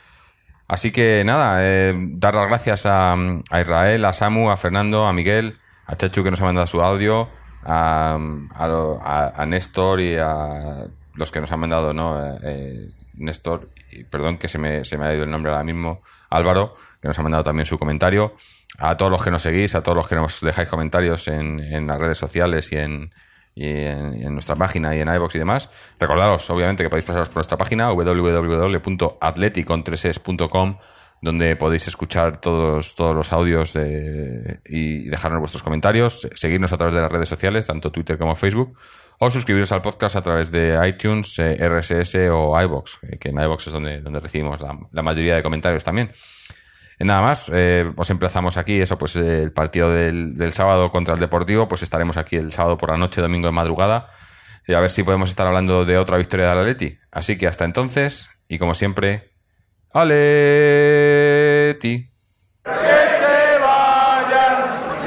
S1: Así que nada, eh, dar las gracias a, a Israel, a Samu, a Fernando, a Miguel, a Chachu que nos ha mandado su audio, a, a- a Néstor y a los que nos han mandado, ¿no? Eh, eh, Néstor, y perdón que se me, se me ha ido el nombre ahora mismo, Álvaro, que nos ha mandado también su comentario, a todos los que nos seguís, a todos los que nos dejáis comentarios en, en las redes sociales y en, y en, nuestra página y en iBox y demás. Recordaros, obviamente, que podéis pasaros por nuestra página www.atleticontreses.com donde podéis escuchar todos, todos los audios y dejarnos vuestros comentarios, seguirnos a través de las redes sociales, tanto Twitter como Facebook, o suscribiros al podcast a través de iTunes, eh, RSS o iBox, eh, que en iBox es donde, donde recibimos la mayoría de comentarios también. Eh, Nada más, eh, os emplazamos aquí, eso, pues eh, el partido del, del sábado contra el Deportivo, pues estaremos aquí el sábado por la noche, domingo de madrugada, y a ver si podemos estar hablando de otra victoria del Atleti. Así que hasta entonces, y como siempre, ¡Aleti!
S7: Que se vayan,